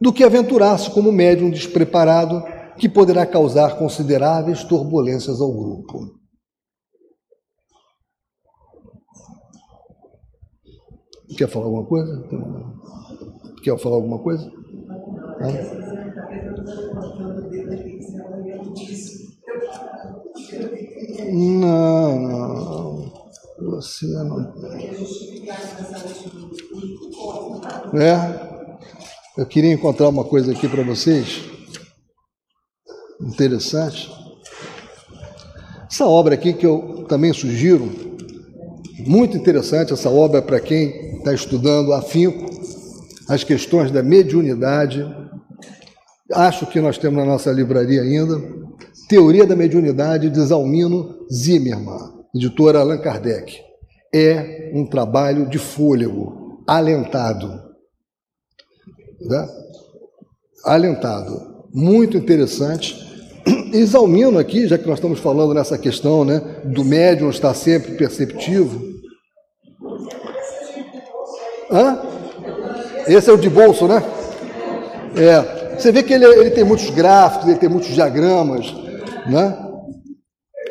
do que aventurar-se como médium despreparado que poderá causar consideráveis turbulências ao grupo. Quer falar alguma coisa? Quer falar alguma coisa? Não, não. Você não. É. Eu queria encontrar uma coisa aqui para vocês, interessante. Essa obra aqui que eu também sugiro, muito interessante essa obra para quem está estudando afinco as questões da mediunidade. Acho que nós temos na nossa livraria ainda. Teoria da Mediunidade de Zalmino Zimmermann, editora Allan Kardec. É um trabalho de fôlego, alentado né? alentado. Muito interessante. Exalmino aqui, já que nós estamos falando nessa questão né, do médium estar sempre perceptivo. Hã? Esse é o de bolso, né? É. Você vê que ele, ele tem muitos gráficos, ele tem muitos diagramas, né?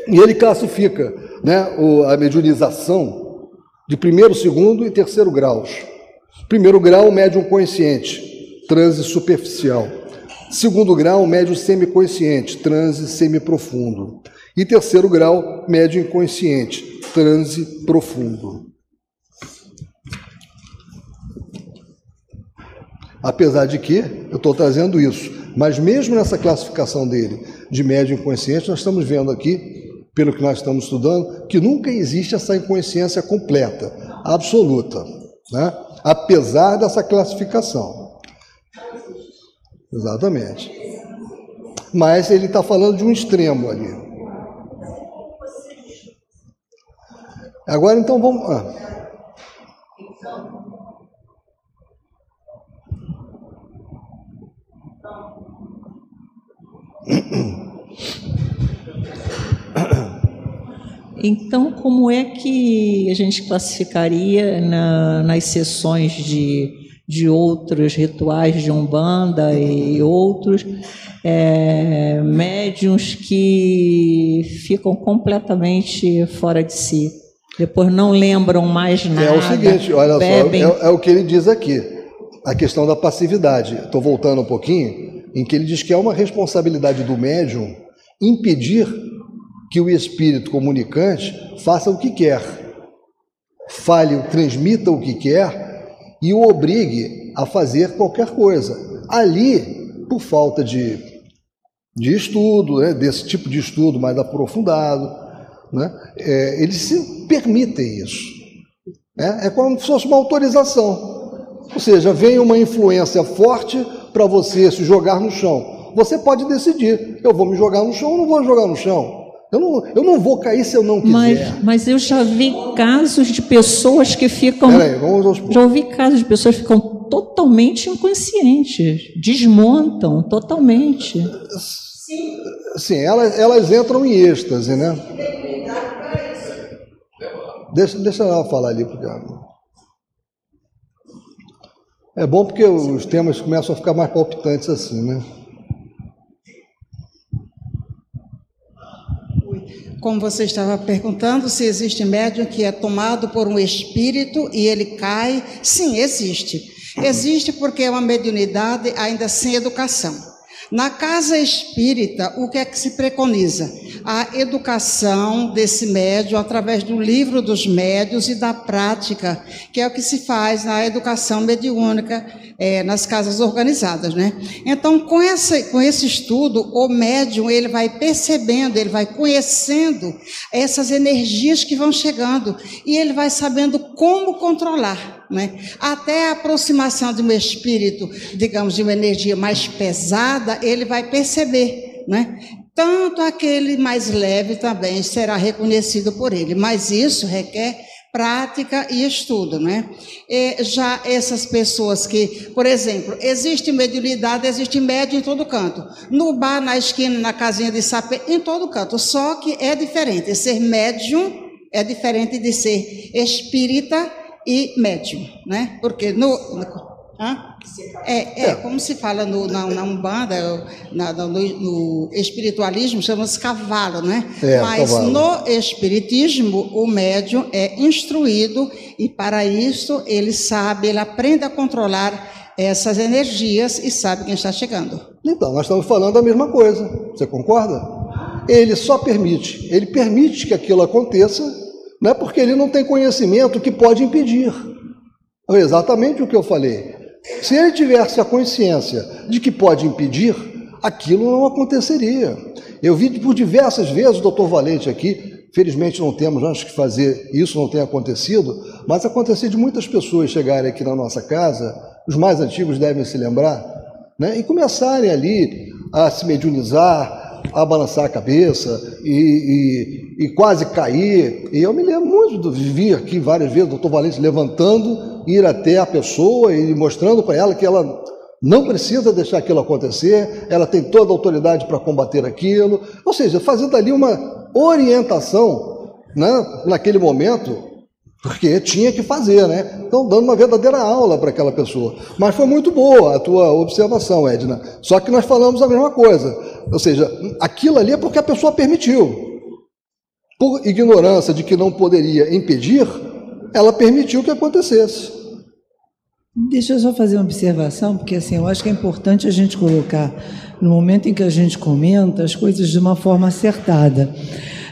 E ele classifica né, a mediunização de primeiro, segundo e terceiro graus. Primeiro grau, médium consciente transe superficial. Segundo grau, médio semiconsciente, transe semiprofundo. E terceiro grau, médio inconsciente, transe profundo. Apesar de que eu estou trazendo isso, mas mesmo nessa classificação dele de médio inconsciente, nós estamos vendo aqui, pelo que nós estamos estudando, que nunca existe essa inconsciência completa, absoluta, né? apesar dessa classificação. Exatamente. Mas ele está falando de um extremo ali. Agora então vamos. Ah. Então, como é que a gente classificaria na, nas sessões de de outros rituais de Umbanda e outros, é, médiums que ficam completamente fora de si. Depois não lembram mais nada. É o seguinte, olha bebem... só, é, é o que ele diz aqui, a questão da passividade. Estou voltando um pouquinho, em que ele diz que é uma responsabilidade do médium impedir que o espírito comunicante faça o que quer. fale, transmita o que quer e o obrigue a fazer qualquer coisa. Ali, por falta de, de estudo, né, desse tipo de estudo mais aprofundado, né, é, eles se permitem isso. É, é como se fosse uma autorização. Ou seja, vem uma influência forte para você se jogar no chão. Você pode decidir: eu vou me jogar no chão ou não vou jogar no chão. Eu não, eu não vou cair se eu não quiser. Mas, mas eu já vi casos de pessoas que ficam. Peraí, vamos aos Já ouvi casos de pessoas que ficam totalmente inconscientes, desmontam totalmente. Sim, Sim elas, elas entram em êxtase, né? Deixa, deixa ela falar ali, porque. É bom porque os temas começam a ficar mais palpitantes assim, né? Como você estava perguntando, se existe médium que é tomado por um espírito e ele cai. Sim, existe. Existe porque é uma mediunidade ainda sem educação. Na casa espírita, o que é que se preconiza? A educação desse médium através do livro dos médios e da prática, que é o que se faz na educação mediúnica é, nas casas organizadas, né? Então, com, essa, com esse estudo, o médium ele vai percebendo, ele vai conhecendo essas energias que vão chegando e ele vai sabendo como controlar, né? Até a aproximação de um espírito, digamos, de uma energia mais pesada, ele vai perceber, né? Tanto aquele mais leve também será reconhecido por ele, mas isso requer prática e estudo, né? E já essas pessoas que, por exemplo, existe mediunidade, existe médium em todo canto. No bar, na esquina, na casinha de sapê, em todo canto. Só que é diferente. Ser médium é diferente de ser espírita e médium, né? Porque no, Hã? É, é, como se fala no, na, na Umbanda, na, no, no, espiritualismo, chama-se cavalo, né? É, Mas cavalo. no espiritismo, o médium é instruído e para isso ele sabe, ele aprende a controlar essas energias e sabe quem está chegando. Então, nós estamos falando a mesma coisa, você concorda? Ele só permite, ele permite que aquilo aconteça, não é porque ele não tem conhecimento que pode impedir. É exatamente o que eu falei. Se ele tivesse a consciência de que pode impedir, aquilo não aconteceria. Eu vi por diversas vezes o doutor Valente aqui, felizmente não temos antes que fazer isso, não tem acontecido, mas aconteceu de muitas pessoas chegarem aqui na nossa casa, os mais antigos devem se lembrar, né, e começarem ali a se mediunizar, a balançar a cabeça e, e, e quase cair. E eu me lembro muito de vir aqui várias vezes, o doutor Valente levantando, ir até a pessoa e mostrando para ela que ela não precisa deixar aquilo acontecer, ela tem toda a autoridade para combater aquilo. Ou seja, fazendo ali uma orientação né, naquele momento porque tinha que fazer, né? Então, dando uma verdadeira aula para aquela pessoa. Mas foi muito boa a tua observação, Edna. Só que nós falamos a mesma coisa. Ou seja, aquilo ali é porque a pessoa permitiu. Por ignorância de que não poderia impedir, ela permitiu que acontecesse. Deixa eu só fazer uma observação, porque assim, eu acho que é importante a gente colocar, no momento em que a gente comenta, as coisas de uma forma acertada.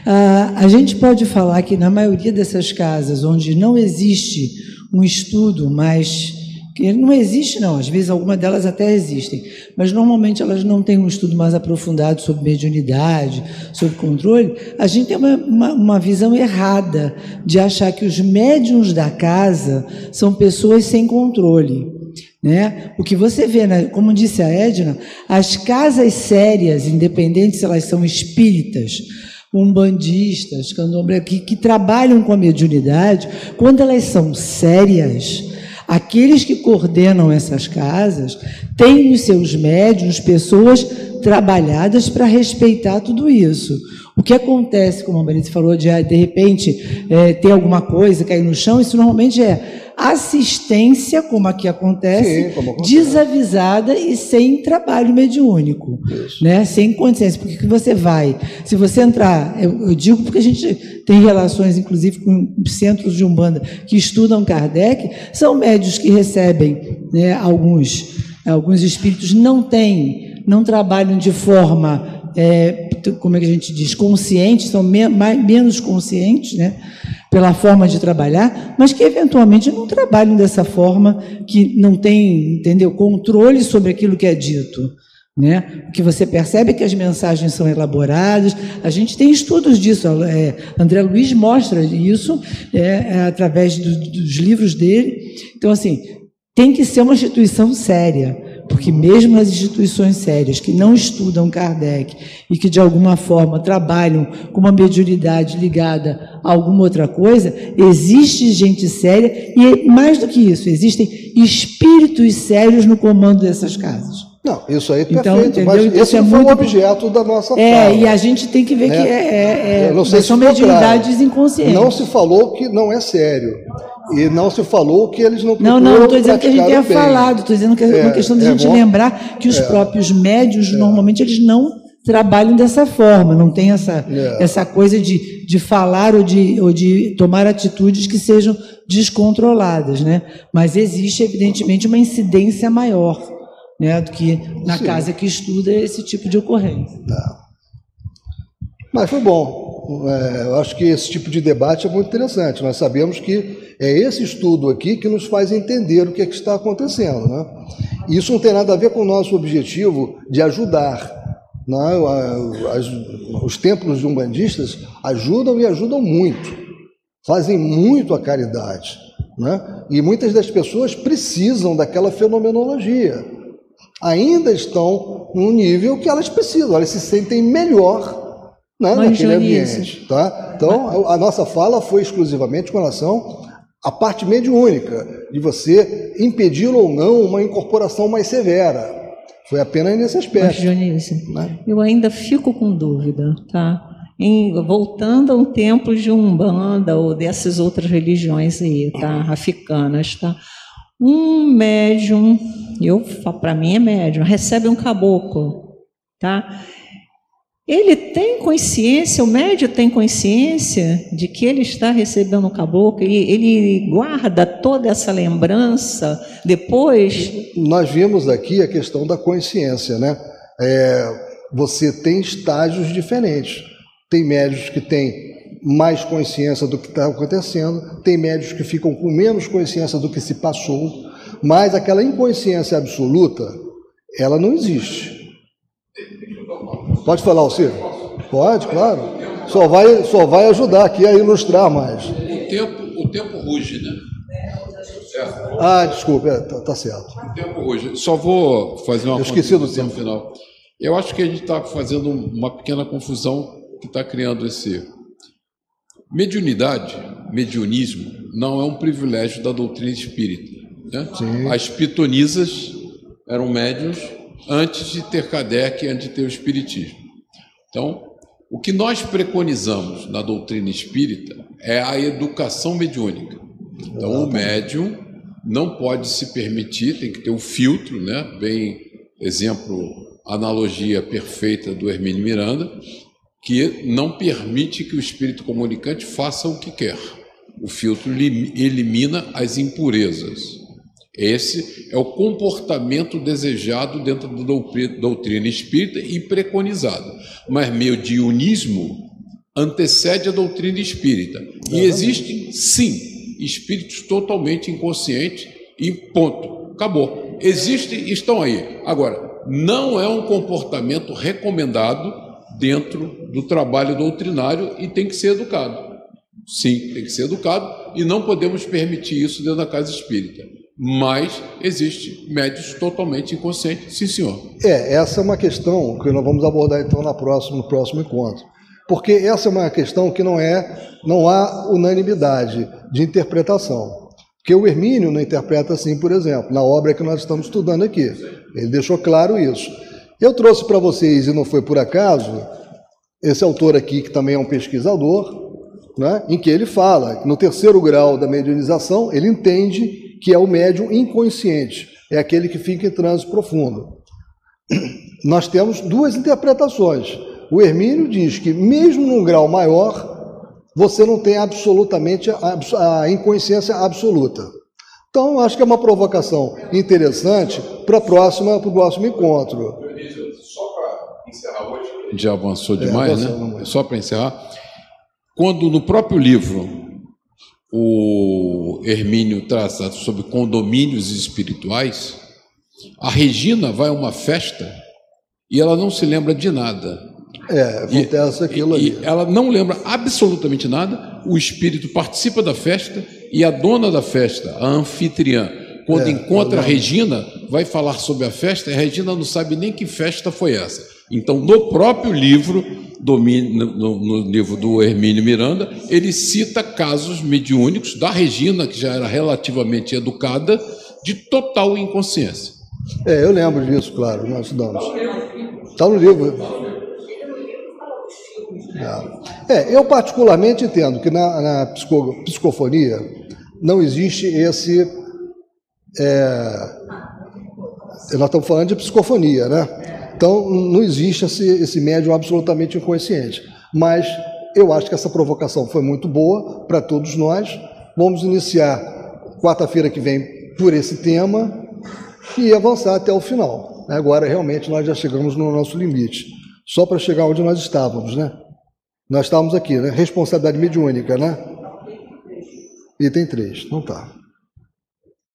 Ah, a gente pode falar que na maioria dessas casas onde não existe um estudo mais que não existe não, às vezes algumas delas até existem, mas normalmente elas não têm um estudo mais aprofundado sobre mediunidade, sobre controle. A gente tem uma, uma, uma visão errada de achar que os médiums da casa são pessoas sem controle. Né? O que você vê, né? como disse a Edna, as casas sérias, independentes se elas são espíritas, umbandistas, candomblé, que, que trabalham com a mediunidade, quando elas são sérias, aqueles que coordenam essas casas têm nos seus médiuns pessoas trabalhadas para respeitar tudo isso. O que acontece, como a Marisa falou, de de repente é, ter alguma coisa cair no chão, isso normalmente é assistência, como aqui acontece, Sim, acontece. desavisada e sem trabalho mediúnico, né? sem consciência. Porque que você vai, se você entrar, eu, eu, digo porque a gente tem relações, inclusive, com centros de Umbanda que estudam Kardec, são médios que recebem né, alguns, alguns espíritos, não têm, não trabalham de forma, é, como é que a gente diz, consciente, são me, mais, menos conscientes, né? pela forma de trabalhar, mas que eventualmente não trabalham dessa forma, que não tem, entendeu, controle sobre aquilo que é dito. Né? O que você percebe é que as mensagens são elaboradas, a gente tem estudos disso, é, André Luiz mostra isso é, é, através do, dos livros dele. Então, assim, tem que ser uma instituição séria. Porque mesmo as instituições sérias que não estudam Kardec e que de alguma forma trabalham com uma mediunidade ligada a alguma outra coisa, existe gente séria e mais do que isso, existem espíritos sérios no comando dessas casas. Não, isso aí é então, perfeito, entendeu? mas então, esse é foi muito... o objeto da nossa é, fala. É, e a gente tem que ver é. que é, é, é não sei são mediunidades inconscientes. Não se falou que não é sério. E não se falou que eles não Não, não, estou dizendo que a gente tenha falado, estou dizendo que é uma é, questão de a é gente bom. lembrar que os é. próprios médios, normalmente, eles não trabalham dessa forma, não tem essa, essa coisa de, de falar ou de, ou de tomar atitudes que sejam descontroladas, né? Mas existe, evidentemente, uma incidência maior né, do que na Sim. casa que estuda esse tipo de ocorrência. Tá. Mas foi bom. É, eu acho que esse tipo de debate é muito interessante. Nós sabemos que é esse estudo aqui que nos faz entender o que, é que está acontecendo. Né? Isso não tem nada a ver com o nosso objetivo de ajudar. Né? As, os templos umbandistas ajudam e ajudam muito, fazem muito a caridade. Né? E muitas das pessoas precisam daquela fenomenologia. Ainda estão num nível que elas precisam, elas se sentem melhor né, naquele ambiente. Tá? Então, a nossa fala foi exclusivamente com relação à parte mediúnica, de você impedir ou não uma incorporação mais severa. Foi apenas nesse aspecto. Mas, Dionísio, né? eu ainda fico com dúvida, tá? Em, voltando a um templo de Umbanda ou dessas outras religiões aí, tá? Africanas, tá? Um médium, eu para mim é médium, recebe um caboclo, tá? Ele tem consciência, o médio tem consciência de que ele está recebendo o caboclo, ele, ele guarda toda essa lembrança depois. Nós vimos aqui a questão da consciência, né? É, você tem estágios diferentes. Tem médios que têm mais consciência do que está acontecendo, tem médios que ficam com menos consciência do que se passou, mas aquela inconsciência absoluta, ela não existe. Pode falar, Alcir? Pode, claro. Só vai, só vai ajudar aqui a ilustrar mais. O tempo, o tempo ruge, né? Ah, desculpa, é, tá, tá, certo. O tempo ruge. Só vou fazer uma Eu esqueci do tempo final. Eu acho que a gente está fazendo uma pequena confusão que está criando esse. Mediunidade, mediunismo, não é um privilégio da doutrina espírita. Né? As pitonisas eram médios antes de ter Kardec, antes de ter o Espiritismo. Então, o que nós preconizamos na doutrina espírita é a educação mediúnica. Então, o médium não pode se permitir, tem que ter um filtro, né? Bem, exemplo, analogia perfeita do Hermínio Miranda, que não permite que o espírito comunicante faça o que quer. O filtro elimina as impurezas. Esse é o comportamento desejado dentro da doutrina espírita e preconizado. Mas mediunismo antecede a doutrina espírita. E existem, sim, espíritos totalmente inconscientes e ponto. Acabou. Existem, estão aí. Agora, não é um comportamento recomendado dentro do trabalho doutrinário e tem que ser educado. Sim, tem que ser educado e não podemos permitir isso dentro da casa espírita mas existe médios totalmente inconscientes, sim senhor. É, essa é uma questão que nós vamos abordar então na próxima, no próximo encontro. Porque essa é uma questão que não é, não há unanimidade de interpretação. Porque o Hermínio não interpreta assim, por exemplo, na obra que nós estamos estudando aqui. Ele deixou claro isso. Eu trouxe para vocês, e não foi por acaso, esse autor aqui, que também é um pesquisador, né, em que ele fala que no terceiro grau da medianização, ele entende que é o médium inconsciente, é aquele que fica em transe profundo. Nós temos duas interpretações. O Hermínio diz que, mesmo num grau maior, você não tem absolutamente a, inconsciência absoluta. Então, acho que é uma provocação interessante para próxima, o próximo encontro. Só para encerrar hoje, já avançou é, demais, é, né? Só para encerrar. Quando no próprio livro o Hermínio trata sobre condomínios espirituais, a Regina vai a uma festa e ela não se lembra de nada. É, acontece e, aquilo ali. E ela não lembra absolutamente nada, o espírito participa da festa e a dona da festa, a anfitriã, quando É, encontra a. Regina, vai falar sobre a festa e a Regina não sabe nem que festa foi essa. Então, no próprio livro, do, Mi- no, no- livro do Hermínio Miranda, ele cita casos mediúnicos da Regina, que já era relativamente educada, de total inconsciência. É, eu lembro disso, claro, nós estudamos. Está no livro. É, eu particularmente entendo que na, na psico- psicofonia não existe esse. é, nós estamos falando de psicofonia, né? Então não existe esse, esse médium absolutamente inconsciente. Mas eu acho que essa provocação foi muito boa para todos nós. Vamos iniciar quarta-feira que vem por esse tema e avançar até o final. Agora, realmente, nós já chegamos no nosso limite. Só para chegar onde nós estávamos, né? Nós estávamos aqui, né? Responsabilidade mediúnica, né? Item 3. Não tá.